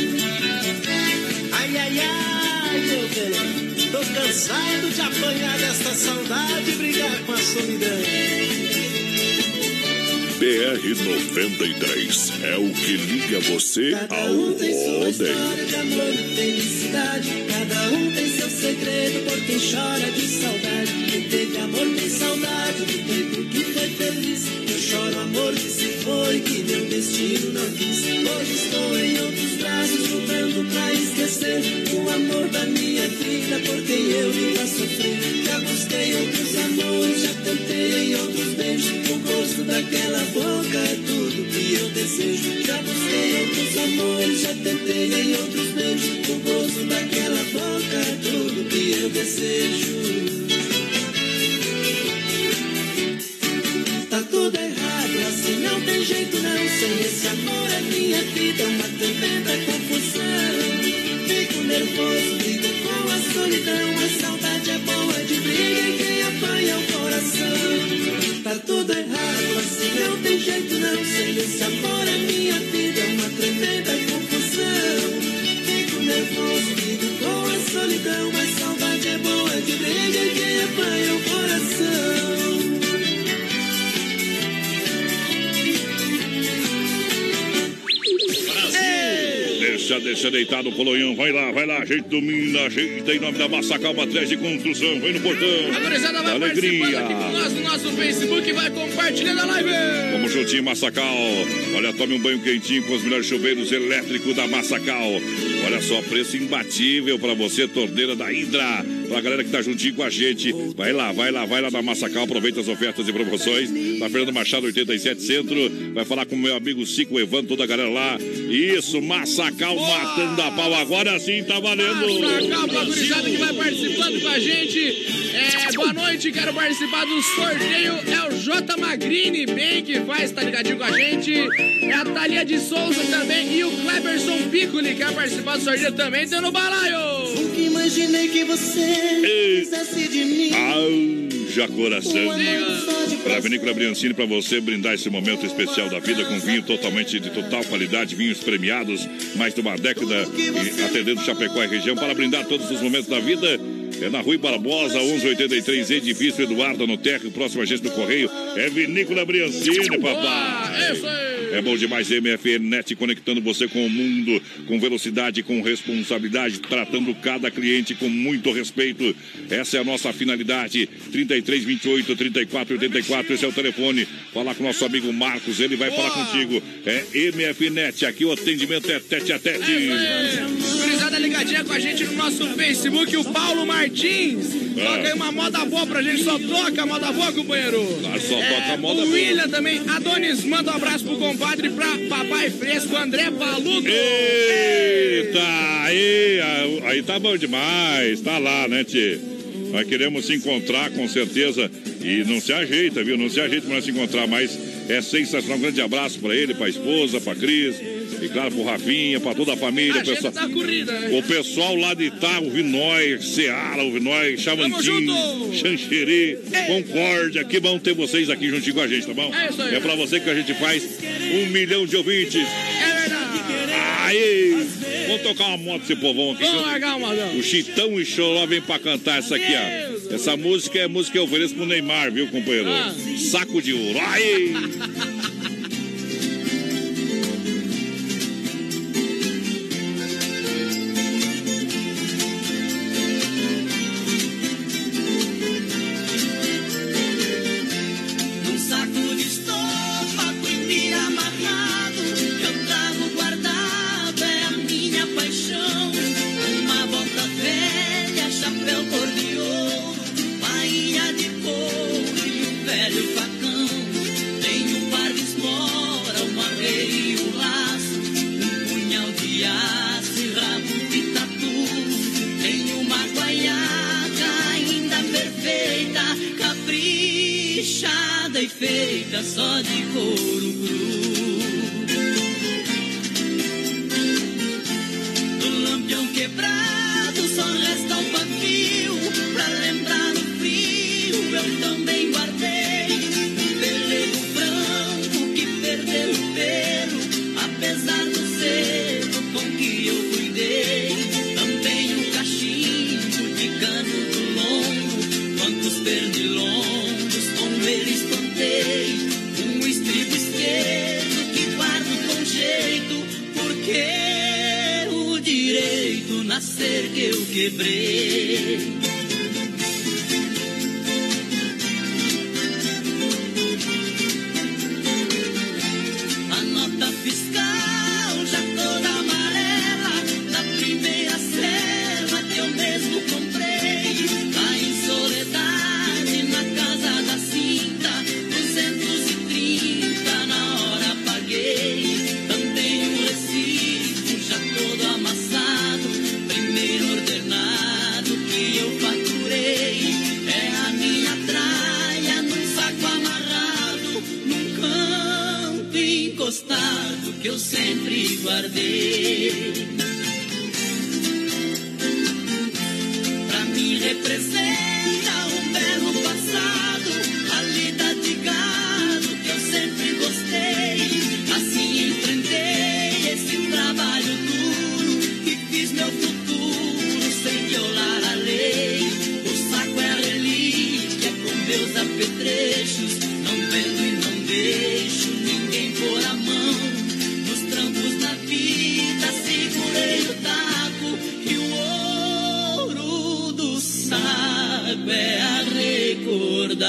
Tô cansado de apanhar desta saudade e brigar com a solidão. BR 93 é o que liga você ao rodeio. de amor e felicidade. Cada um tem seu segredo por quem chora de saudade. Amor tem saudade do tempo que foi feliz. Eu choro amor que se foi, que meu destino não quis. Hoje estou em outros braços, lutando pra esquecer o amor da minha vida, por quem eu vivo a sofrer. Já busquei outros amores, já tentei em outros beijos. O gosto daquela boca é tudo que eu desejo. Já busquei outros amores, já tentei em outros beijos. O gosto daquela boca é tudo que eu desejo. Tem jeito não. Sem esse amor a minha vida é uma tremenda confusão. Fico nervoso, brigo com a solidão. A saudade é boa de briga e quem apanha o coração. Tá tudo errado, assim não tem jeito não. Sem esse amor a minha vida é uma tremenda confusão. Fico nervoso, brigo com a solidão. A saudade é boa de briga e quem apanha o Deixa, deixa deitado o colonhão. Vai lá, vai lá. Gente do Mina, ajeita em nome da Massa Calma Trás de Construção. Vem no portão. A gurizada vai Alegria. aqui com nós no nosso Facebook vai compartilhando a live. Vamos juntinho, Massacal. Olha, tome um banho quentinho com os melhores chuveiros elétricos da Massacal. Olha só, preço imbatível para você, torneira da Hidra. Pra galera que tá juntinho com a gente. Vai lá, vai lá, vai lá na Massacal. Aproveita as ofertas e promoções. Na Fernando Machado 87 Centro. Vai falar com o meu amigo Cico Evandro, toda a galera lá. Isso, Massacal matando a pau. Agora sim tá valendo. Massacal, pra gurizada que vai participando com a gente. É, boa noite, quero participar do sorteio. É o J Magrini, bem que faz, tá ligadinho com a gente. É a Thalia de Souza também e o Cleberson Piccoli quer participar do sorteio também, tá no balaio. Imaginei que você fizesse de mim. Haja coração. Para Vinícola Briancini, para você brindar esse momento especial da vida com vinho totalmente de total qualidade, vinhos premiados, mais de uma década e atendendo Chapecó e região para brindar todos os momentos da vida. É na Rui Barbosa, 1183, edifício Eduardo no Térreo, próxima agência do Correio. É Vinícola Briancini, papai. Isso aí. É bom demais, MFN Net conectando você com o mundo, com velocidade, com responsabilidade, tratando cada cliente com muito respeito. Essa é a nossa finalidade. 33 28 34 84, esse é o telefone. Falar com o nosso amigo Marcos, ele vai falar contigo. É MFN Net, aqui o atendimento é tete a tete. Gurizada ligadinha com a gente no nosso Facebook, o Paulo Martins. Toca aí uma moda boa pra gente, só toca moda boa, companheiro. Ah, só toca moda o boa. William também, Adonis, manda um abraço pro compadre, pra Papai Fresco, André Paludo. Eita, aí, aí tá bom demais, tá lá, né, Tchê? Nós queremos se encontrar com certeza e não se ajeita, viu? Não se ajeita pra nós se encontrar, mas é sensacional. Um grande abraço pra ele, pra esposa, pra Cris e claro pro Rafinha, pra toda a família. A gente pessoal. tá? O pessoal lá de Ita, o Vinói, Seara, o Vinói, Chavantinho, junto! Xanxerê, Concórdia. Que bom ter vocês aqui juntinho com a gente, tá bom? É isso aí. É pra você que a gente faz um milhão de ouvintes. É verdade. Aí! Vamos tocar uma moto esse povão aqui. Vamos largar uma, não. O Chitão e Choró vem pra cantar essa aqui, ó. Essa música é música que eu ofereço pro Neymar, viu, companheiro? Ah. Saco de ouro. Aí!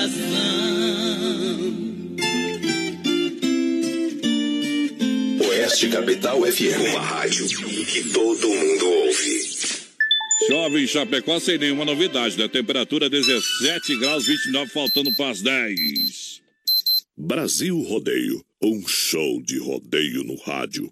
Recordação. Oeste Capital FM, uma rádio que todo mundo ouve. Chove em Chapecó sem nenhuma novidade, né? Temperatura 17 graus, 29, faltando para as 10. Brasil Rodeio, um show de rodeio no rádio.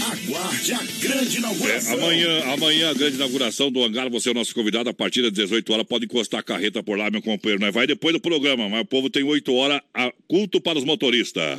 Aguarde a grande inauguração. É, amanhã, amanhã, a grande inauguração do hangar. Você é o nosso convidado. A partir das 18 horas, pode encostar a carreta por lá, meu companheiro. Nós vai depois do programa, mas o povo tem 8 horas. Culto para os motoristas.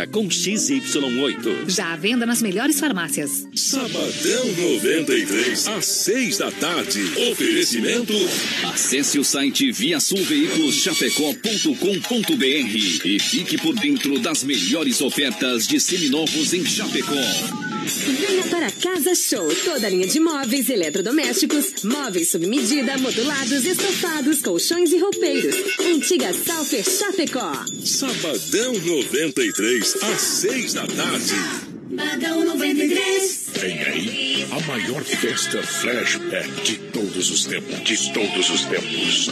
com XY8. Já à venda nas melhores farmácias. Sabadão 93, às 6 da tarde. Oferecimento. Acesse o site viasulveiculoschapecó.com.br e fique por dentro das melhores ofertas de seminovos em Chapecó. Venha para Casa Show. Toda linha de móveis, eletrodomésticos, móveis sob medida, modulados, estofados, colchões e roupeiros. Antiga Salfer Chapecó. Sabadão 93, às 6 da tarde. Sabadão 93. Vem aí a maior festa flashback de todos os tempos. De todos os tempos.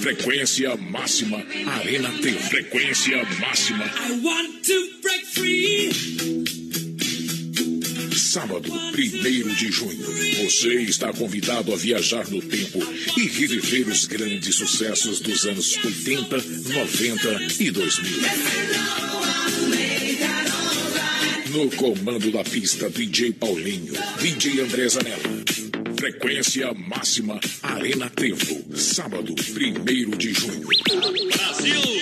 Frequência máxima Arena T. Frequência máxima. I want to break free. Sábado, 1 de junho. Você está convidado a viajar no tempo e reviver os grandes sucessos dos anos 80, 90 e 2000. No comando da pista, DJ Paulinho, DJ André Zanella. Frequência máxima Arena Trevo. Sábado, 1 de junho. Brasil!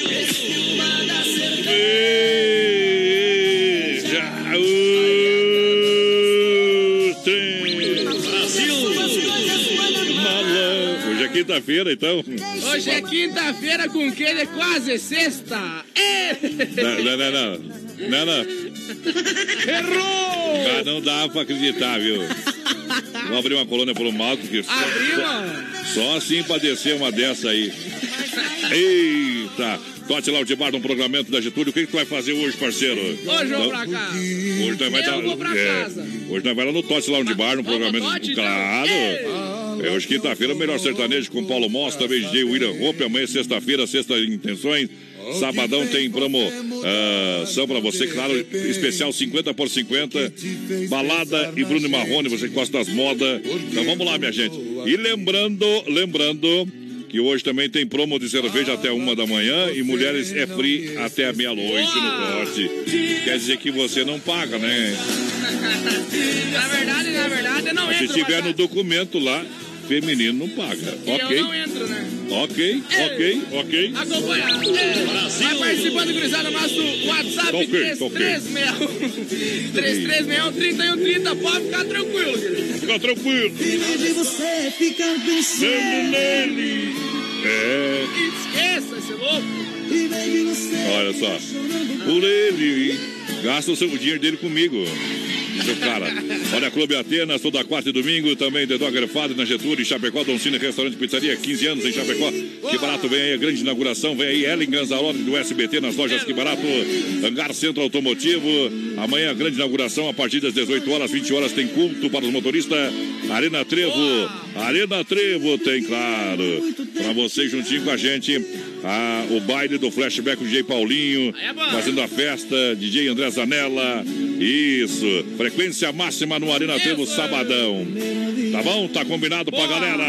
Quinta-feira, então. Hoje é quinta-feira com que é quase sexta. Ê! Não, não, não, não. Não, não. Errou! Não dá pra acreditar, viu? Vamos abrir uma colônia pelo mato. Que só, só assim pra descer uma dessa aí. Eita! Tote lá o de bar no programamento da Getúlio. O que, que tu vai fazer hoje, parceiro? Hoje eu vou pra casa. Hoje nós vai Eu dar. vou pra é, casa. hoje nós vai lá no Tote lá de bar no programamento. Então? É hoje quinta-feira, o melhor sertanejo com Paulo Moss, também DJ William Hope. Amanhã, sexta-feira, sexta intenções. Sabadão tem promo ah, são pra você, claro, especial 50 por 50. Balada e Bruno Marrone, você que gosta das modas. Então vamos lá, minha gente. E lembrando, lembrando que hoje também tem promo de cerveja até uma da manhã e mulheres é free até a meia-noite no corte. Quer dizer que você não paga, né? Na verdade, na verdade, não Se entro. tiver no documento lá, feminino não paga. E Ok? eu não entro, né? Ok, ok, ok. Acompanha. É, vai participando, gurizada, no nosso WhatsApp Tá ok, tá ok. 3361 3361 3130. Pode ficar tranquilo, querido. Fica tranquilo. de você ficar pensando nele. É. Esqueça esse louco. Olha só. Por ele. Gasta o seu dinheiro dele comigo. Seu cara. Olha, Clube Atenas, toda quarta e domingo. Também The Dogger Fado na Getúlio, em Chapecó, Don Cine, Restaurante Pizzaria, 15 anos em Chapecó. Que barato, vem aí a grande inauguração. Vem aí Ellen Ganzaroli do SBT nas lojas Que Barato. Hangar Centro Automotivo. Amanhã a grande inauguração a partir das 18 horas, 20 horas tem culto para os motoristas. Arena Trevo. Arena Trevo tem, claro. Para você juntinho com a gente. O baile do flashback com o DJ Paulinho, fazendo a festa, DJ André Zanella. Isso, frequência máxima no Arena Trevo Sabadão. Tá bom? Tá combinado pra galera.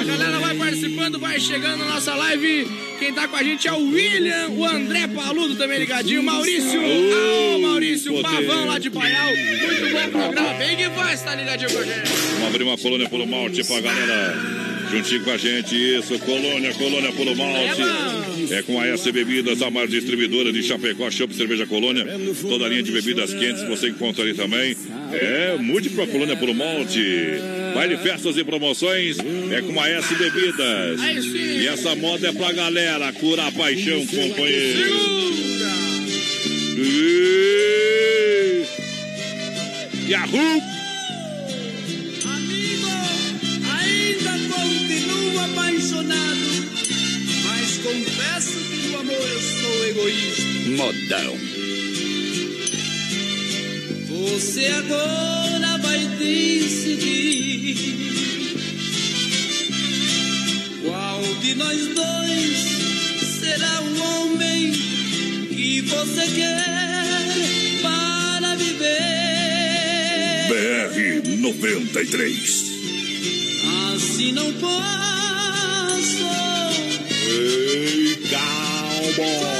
A galera vai participando, vai chegando na nossa live. Quem tá com a gente é o William, o André Paludo também ligadinho, Maurício, Alô, Maurício, poder. Pavão lá de Paial. Muito bom programa, bem que vai estar ligadinho com a gente. Vamos abrir uma colônia pelo malte pra galera. Juntinho com a gente, isso, colônia, colônia pelo malte. É com a S Bebidas, a maior distribuidora de Chapecó, Chopp Cerveja Colônia. Toda a linha de bebidas quentes você encontra ali também. É, mude pra colônia pelo malte. Baile, festas e promoções é com a S Bebidas. E essa moda é pra galera curar a paixão, companheiro. Yahoo! Confesso que no amor eu sou egoísta. Modão. Você agora vai decidir qual de nós dois será o homem que você quer para viver. BR 93. Assim não posso cowboy!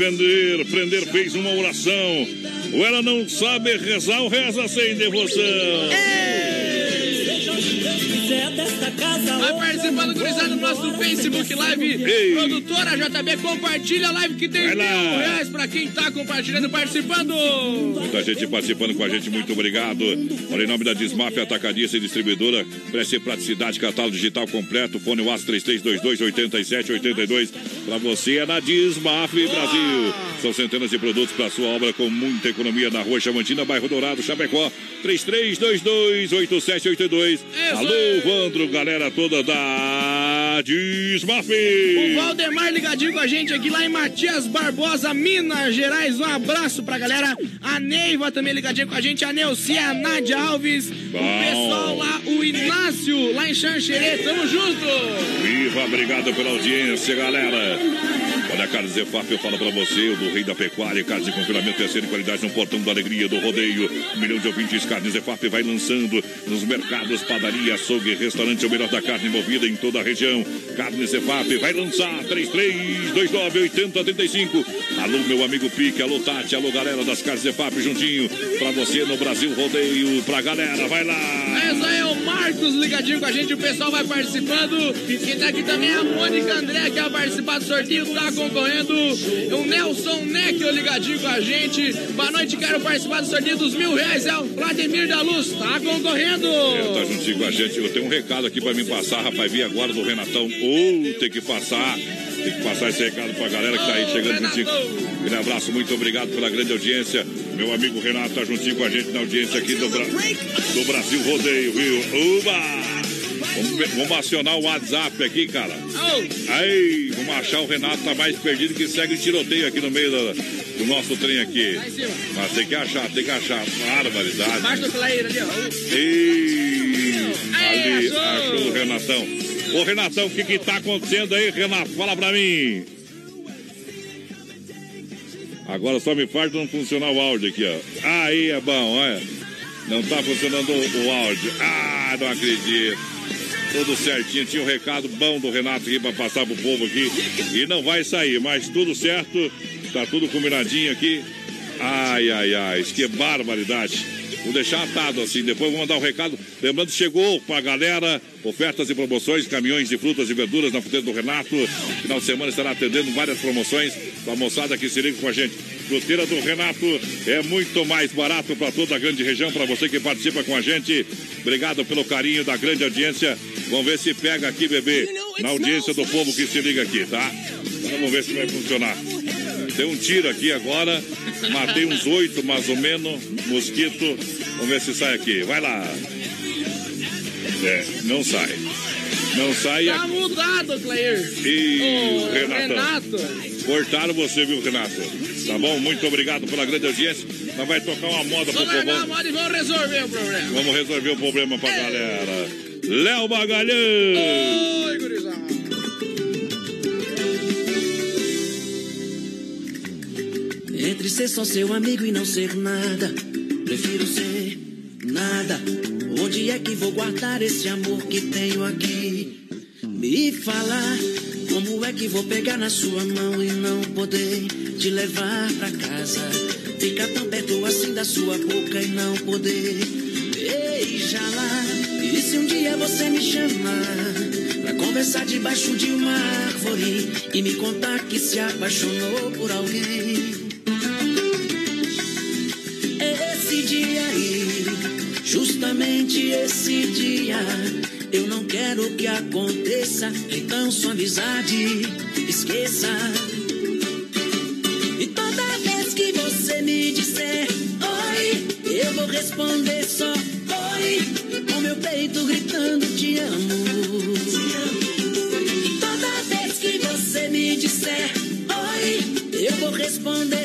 Prender, prender fez uma oração. Ou ela não sabe rezar ou reza sem devoção. Participando, gurizada, no nosso Facebook Live. Ei. Produtora JB, compartilha a live que tem Vai mil lá. reais pra quem tá compartilhando e participando. Muita gente participando com a gente, muito obrigado. Olha, em nome da Desmaf Atacadista e Distribuidora, preste praticidade, catálogo digital completo, fone WhatsApp 3322-8782. Para você é na Desmaf Brasil. São centenas de produtos para sua obra com muita economia na rua Chamantina, bairro Dourado, Chapecó. 3322-8782. Alô, Vandro, galera toda da Desmaf. O Valdemar ligadinho com a gente aqui lá em Matias Barbosa, Minas Gerais. Um abraço pra galera. A Neiva também ligadinha com a gente. A Neuci, a Nádia Alves. Bom. O pessoal lá, o Inácio, lá em Xanxerê. Tamo junto. Viva, obrigado pela audiência, galera. Olha, Carlos Zefap, eu falo pra você, do Rei da Pecuária, carnes de confinamento terceira qualidade no portão da alegria do rodeio. Um milhão de ouvintes, Carnes Zefap vai lançando nos mercados, padaria, açougue, restaurante, o melhor da carne envolvida em toda a região. Carnes Zefap vai lançar 33298035. Alô, meu amigo Pique, alô, Tati, alô, galera das Carnes Zefap, juntinho pra você no Brasil Rodeio, pra galera, vai lá. Essa é o Marcos ligadinho com a gente, o pessoal vai participando. Quem tá aqui também é a Mônica André, que vai participar do sorteio, tá concorrendo. O Nelson Neckel ligadinho com a gente. Boa noite, quero participar do sorteio dos mil reais. É o Vladimir da Luz, tá concorrendo. É, tá juntinho com a gente. Eu tenho um recado aqui pra me passar, rapaz. Vi agora do Renatão. Ou tem que passar. Tem que passar esse recado pra galera que tá aí chegando juntinho. Aquele abraço, muito obrigado pela grande audiência. Meu amigo Renato tá juntinho com a gente na audiência aqui do, Bra... do Brasil Rodeio, viu? Uba! Vamos, vamos acionar o WhatsApp aqui, cara. Aí, vamos achar o Renato, tá mais perdido que segue tiroteio aqui no meio do, do nosso trem aqui. Mas tem que achar, tem que achar. Barbaridade. Abaixo do player ali, ó. Ei, ali, achou. o Renatão. Ô, Renatão, o que que tá acontecendo aí, Renato? Fala pra mim. Agora só me falta não funcionar o áudio aqui, ó. Aí é bom, olha. Não tá funcionando o, o áudio. Ah, não acredito. Tudo certinho, tinha um recado bom do Renato aqui pra passar pro povo aqui. E não vai sair, mas tudo certo. Tá tudo combinadinho aqui. Ai, ai, ai, que barbaridade. Vou deixar atado assim, depois vou mandar um recado. Lembrando, chegou pra galera ofertas e promoções, caminhões de frutas e verduras na fruteira do Renato. Final de semana estará atendendo várias promoções pra moçada que se liga com a gente. Fruteira do Renato é muito mais barato para toda a grande região, para você que participa com a gente. Obrigado pelo carinho da grande audiência. Vamos ver se pega aqui, bebê, na audiência do povo que se liga aqui, tá? Vamos ver se vai funcionar. Tem um tiro aqui agora. Matei uns oito, mais ou menos. Mosquito. Vamos ver se sai aqui. Vai lá. É, não sai. Não sai. Tá mudado, Clair. E Ô, Renatão. Renato. Cortaram você, viu, Renato? Tá bom? Muito obrigado pela grande audiência. Nós vai tocar uma moda pro Vamos largar a povão. moda e vamos resolver o problema. Vamos resolver o problema pra galera. Léo Magalhães. Oi, gurizada. Entre ser só seu amigo e não ser nada, prefiro ser nada. Onde é que vou guardar esse amor que tenho aqui? Me falar como é que vou pegar na sua mão e não poder te levar pra casa? Ficar tão perto assim da sua boca e não poder beijar lá. E se um dia você me chamar pra Conversar debaixo de uma árvore e me contar que se apaixonou por alguém. Justamente esse dia, eu não quero que aconteça, então sua amizade esqueça. E toda vez que você me disser oi, eu vou responder só oi, com meu peito gritando te amo. Toda vez que você me disser oi, eu vou responder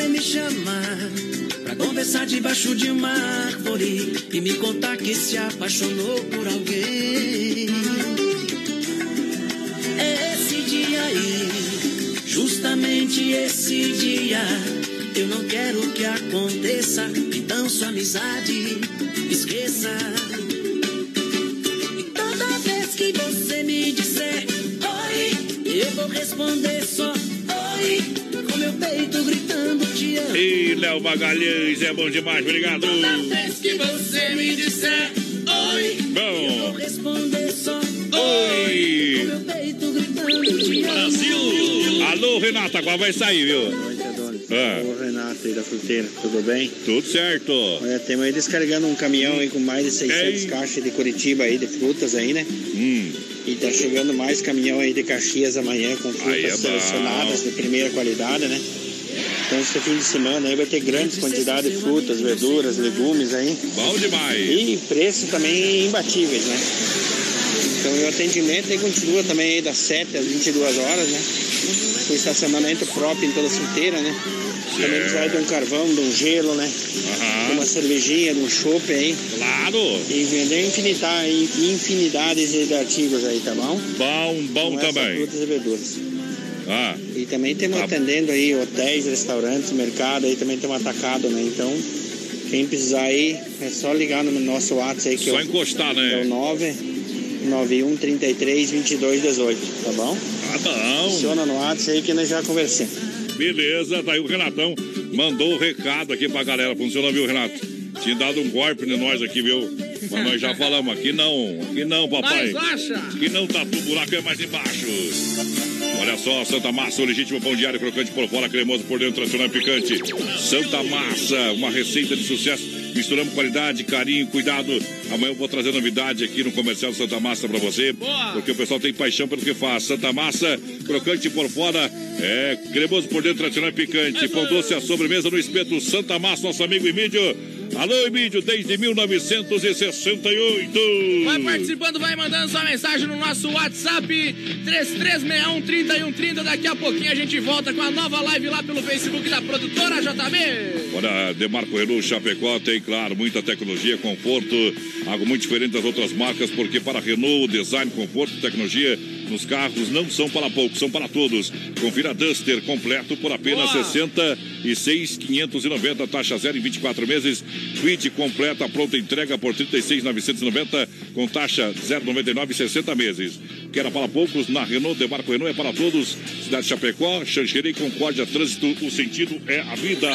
você me chamar pra conversar debaixo de uma árvore e me contar que se apaixonou por alguém? Esse dia aí, justamente esse dia. Eu não quero que aconteça, então sua amizade esqueça. E toda vez que você me disser oi, eu vou responder Léo Magalhães, é bom demais, obrigado. Toda vez que você me disser oi, eu Bom, vou responder só oi. Brasil. Alô, Renata, qual vai sair, viu? Ah, Ô Renato aí da fruteira, tudo bem? tudo certo. Olha, temos aí descarregando um caminhão aí com mais de 600 Ei. caixas de Curitiba aí, de frutas aí, né? Hum, E tá chegando mais caminhão aí de Caxias amanhã com frutas Aí é bom. selecionadas de primeira qualidade, né? Então esse fim de semana aí vai ter grandes quantidades de frutas, verduras, legumes aí. bom demais. E preço também imbatíveis, né? Então o atendimento aí continua também aí das 7 às 22 horas, né? Com estacionamento próprio em toda a fruteira, né? Também precisa de um carvão, de um gelo, né? De uma cervejinha, de um chopp aí. Claro. E vender infinita- infinidades de artigos aí, tá bom? Bom, bom Com essas também. frutas e verduras. Ah, E também temos Tá. atendendo aí hotéis, restaurantes, mercado, aí também temos atacado, né? Então, quem precisar aí, é só ligar no nosso WhatsApp aí, que só é o, encostar, é o né? 991 33 22 18, tá bom? Tá bom. Funciona no WhatsApp aí que nós já conversamos. Beleza, tá aí o Renatão. Mandou o recado aqui pra galera. Funciona, viu, Renato? Tinha dado um golpe em nós aqui, viu? Mas nós já falamos, aqui não, aqui não, papai. Mas acha? Aqui não tá tudo buraco, é mais embaixo. Olha só, Santa Massa, o legítimo pão diário, crocante por fora, cremoso por dentro, tradicional e picante. Santa Massa, uma receita de sucesso. Misturamos qualidade, carinho, cuidado. Amanhã eu vou trazer novidade aqui no comercial Santa Massa pra você. Porque o pessoal tem paixão pelo que faz. Santa Massa, crocante por fora, é cremoso por dentro, tradicional e picante. Pão doce à sobremesa no espeto Santa Massa, nosso amigo Emílio. Alô, Emílio, desde 1968. Vai participando, vai mandando sua mensagem no nosso WhatsApp 3361-3130. Daqui a pouquinho a gente volta com a nova live lá pelo Facebook da produtora JB. Olha, Demarco Renault Chapecó tem, claro, muita tecnologia, conforto, algo muito diferente das outras marcas, porque para Renault, design, conforto tecnologia nos carros não são para poucos, são para todos. Confira Duster completo por apenas Boa. 66,590, taxa zero em 24 meses. Quid completa, pronta entrega por 36,990, com taxa 0,99 em 60 meses. Que era para poucos, na Renault, Demarco Renault é para todos. Cidade de Chapecó, Xanxerê, Concórdia, Trânsito, o sentido é a vida.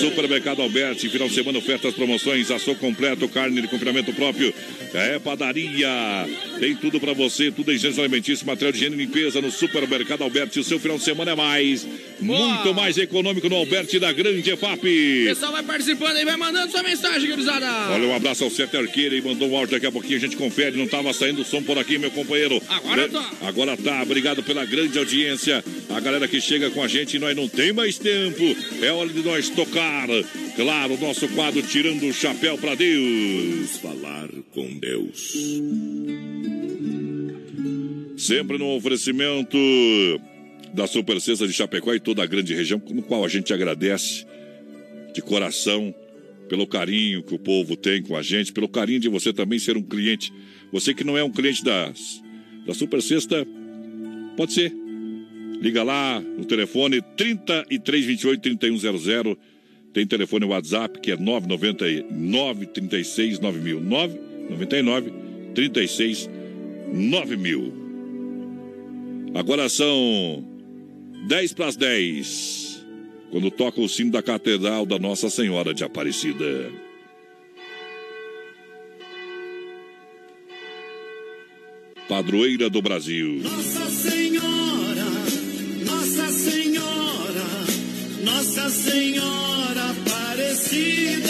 Supermercado Alberti, final de semana, ofertas, promoções, açougue completo, carne de confinamento próprio. É padaria. Tem tudo para você, tudo em gêneros alimentícios, material de higiene e limpeza no Supermercado Alberti. O seu final de semana é mais. Muito mais econômico no Alberti da Grande O EFAP. pessoal vai participando aí, vai mandando sua mensagem, gurizada. Olha, um abraço ao Sete Arqueira e mandou um áudio daqui a pouquinho, a gente confere, não estava saindo o som por aqui, meu companheiro. Agora Né? tá. Agora tá, obrigado pela grande audiência. A galera que chega com a gente, nós não tem mais tempo. É hora de nós tocar. Claro, o nosso quadro Tirando o Chapéu para Deus. Falar com Deus. Sempre no oferecimento da Super Cesta de Chapecó e toda a grande região, no qual a gente agradece de coração pelo carinho que o povo tem com a gente, pelo carinho de você também ser um cliente. Você que não é um cliente das, da Super Sexta, pode ser. Liga lá no telefone 3328 3100. Tem telefone WhatsApp que é 999 36 9000. 99 36 9000. Agora são 10 para as 10. Quando toca o sino da Catedral da Nossa Senhora de Aparecida. Padroeira do Brasil. Nossa Senhora, Nossa Senhora, Nossa Senhora Aparecida.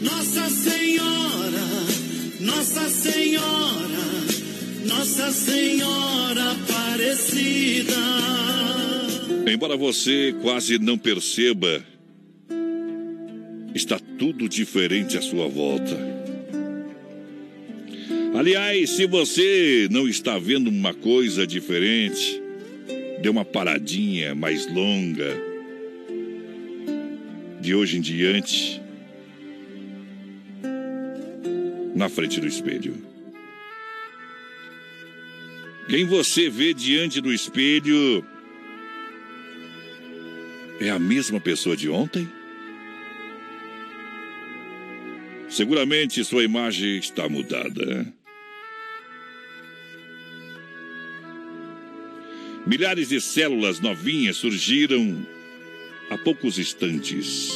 Nossa Senhora, Nossa Senhora, Nossa Senhora Aparecida. Embora você quase não perceba, está tudo diferente à sua volta. Aliás, se você não está vendo uma coisa diferente, dê uma paradinha mais longa. De hoje em diante, na frente do espelho. Quem você vê diante do espelho é a mesma pessoa de ontem? Seguramente sua imagem está mudada. Milhares de células novinhas surgiram há poucos instantes.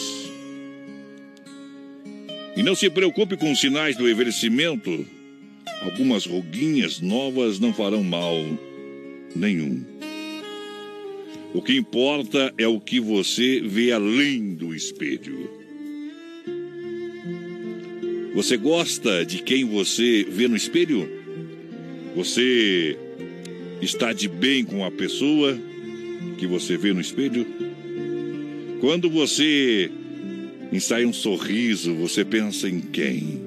E não se preocupe com os sinais do envelhecimento. Algumas ruguinhas novas não farão mal nenhum. O que importa é o que você vê além do espelho. Você gosta de quem você vê no espelho? Você está de bem com a pessoa que você vê no espelho? Quando você ensaia um sorriso, você pensa em quem?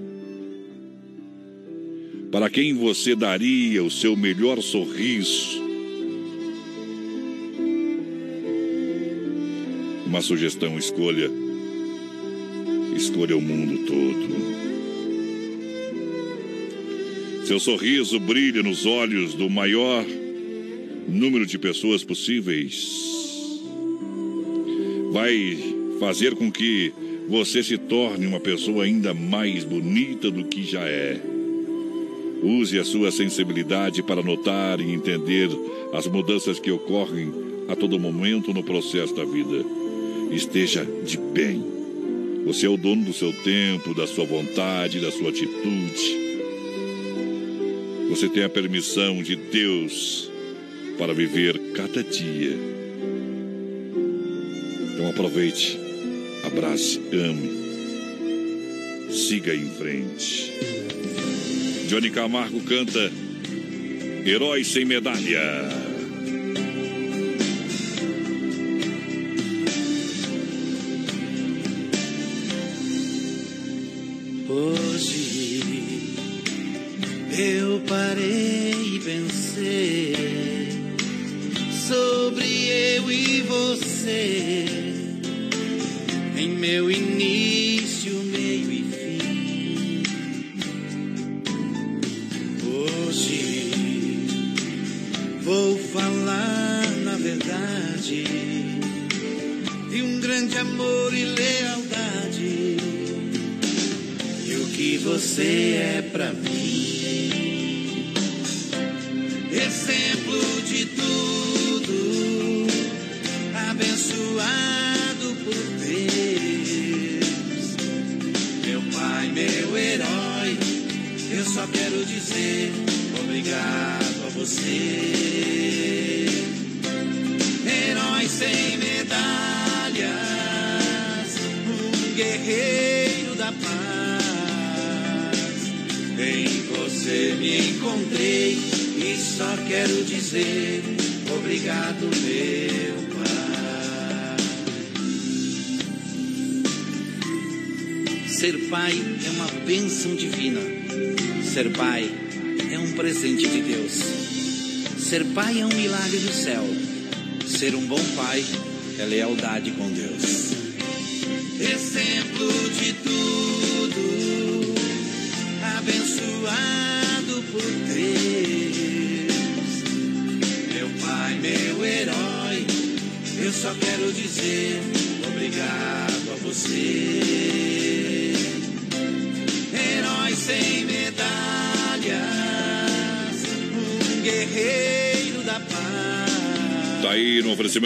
Para quem você daria o seu melhor sorriso? Uma sugestão: escolha. Escolha o mundo todo. Seu sorriso brilha nos olhos do maior número de pessoas possíveis. Vai fazer com que você se torne uma pessoa ainda mais bonita do que já é. Use a sua sensibilidade para notar e entender as mudanças que ocorrem a todo momento no processo da vida. Esteja de bem. Você é o dono do seu tempo, da sua vontade, da sua atitude. Você tem a permissão de Deus para viver cada dia. Então aproveite, abrace, ame, siga em frente. Johnny Camargo canta Herói sem medalha.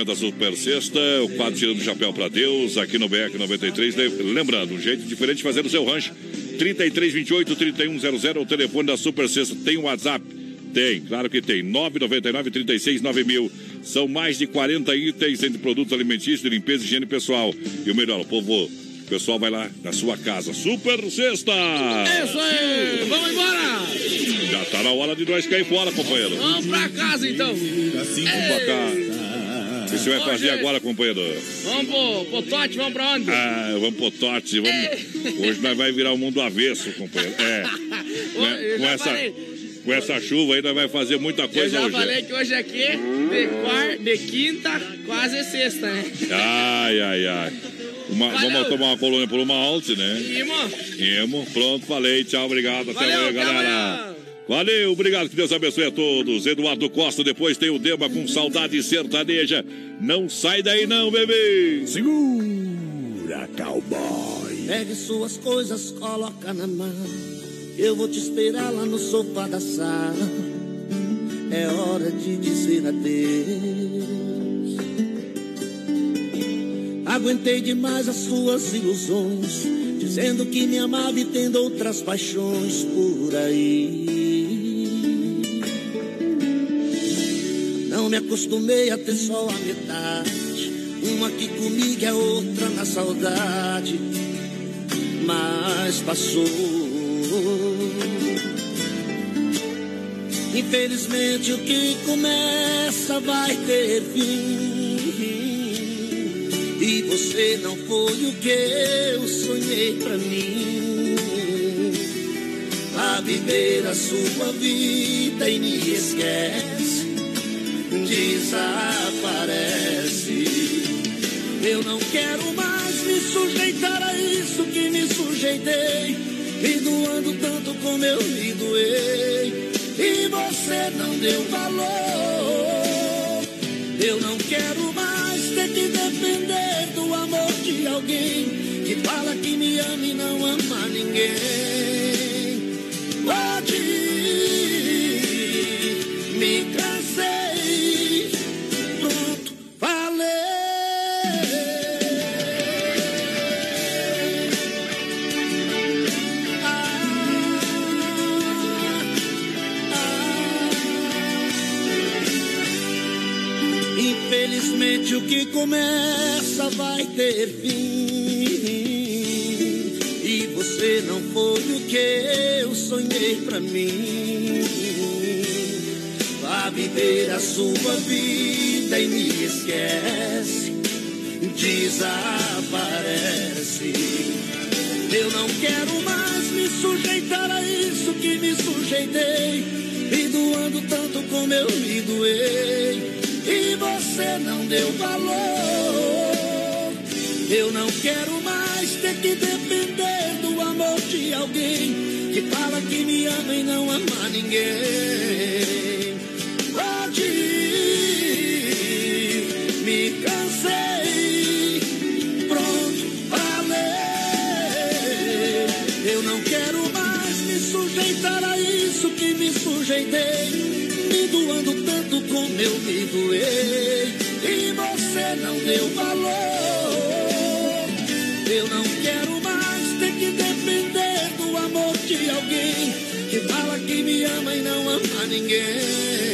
Oferecimento da Super Sexta, o quadro tirando o chapéu pra Deus, aqui no BR 93. Le- Lembrando, um jeito diferente de fazer o seu rancho. 3328 3100 é o telefone da Super Sexta. Tem o WhatsApp? Tem, claro que tem. 999 36 9000. São mais de 40 itens entre produtos alimentícios, de limpeza e higiene pessoal. E o melhor, o povo, o pessoal vai lá na sua casa. Super Sexta! Isso aí! Vamos embora! Já tá na hora de nós cair fora, companheiro. Vamos pra casa então! Vamos pra cá. O que você vai fazer agora, companheiro? Vamos pro, pro Tote, vamos pra onde? Ah, vamos pro Tote. Vamos... Hoje nós vai virar o mundo avesso, companheiro. É. Né? eu Com, essa, falei. com essa chuva aí, nós vai fazer muita Eu coisa já hoje. falei que hoje aqui, de, quarta, de quinta, quase é sexta, né? Ai, ai, ai. Uma- vamos tomar uma colônia por uma alta, né? Irmão, Imo, pronto, falei. Tchau, obrigado. Até amanhã, galera. Valeu, obrigado, que Deus abençoe a todos. Eduardo Costa, depois tem o Dema com saudade sertaneja. Não sai daí não, bebê. Segura, cowboy. Pegue suas coisas, coloca na mão. Eu vou te esperar lá no sofá da sala. É hora de dizer adeus. Aguentei demais as suas ilusões, dizendo que me amava e tendo outras paixões por aí. Não me acostumei a ter só a metade. Uma aqui comigo é outra na saudade. Mas passou. Infelizmente o que começa vai ter fim. E você não foi o que eu sonhei pra mim. A viver a sua vida e me esquece desaparece. Eu não quero mais me sujeitar a isso que me sujeitei, me doando tanto como eu me doei, e você não deu valor. Eu não quero mais ter que depender do amor de alguém que fala que me ama e não ama ninguém. Que começa vai ter fim. E você não foi o que eu sonhei pra mim. Vá viver a sua vida e me esquece. Desaparece. Eu não quero mais me sujeitar a isso que me sujeitei. Me doando tanto como eu me doei. Você não deu valor. Eu não quero mais ter que depender do amor de alguém que fala que me ama e não ama ninguém. Pode ir, me cansei, pronto, falei. Eu não quero mais me sujeitar a isso que me sujeitei, tanto como eu me doei. E você não deu valor. Eu não quero mais ter que depender do amor de alguém que fala que me ama e não ama ninguém.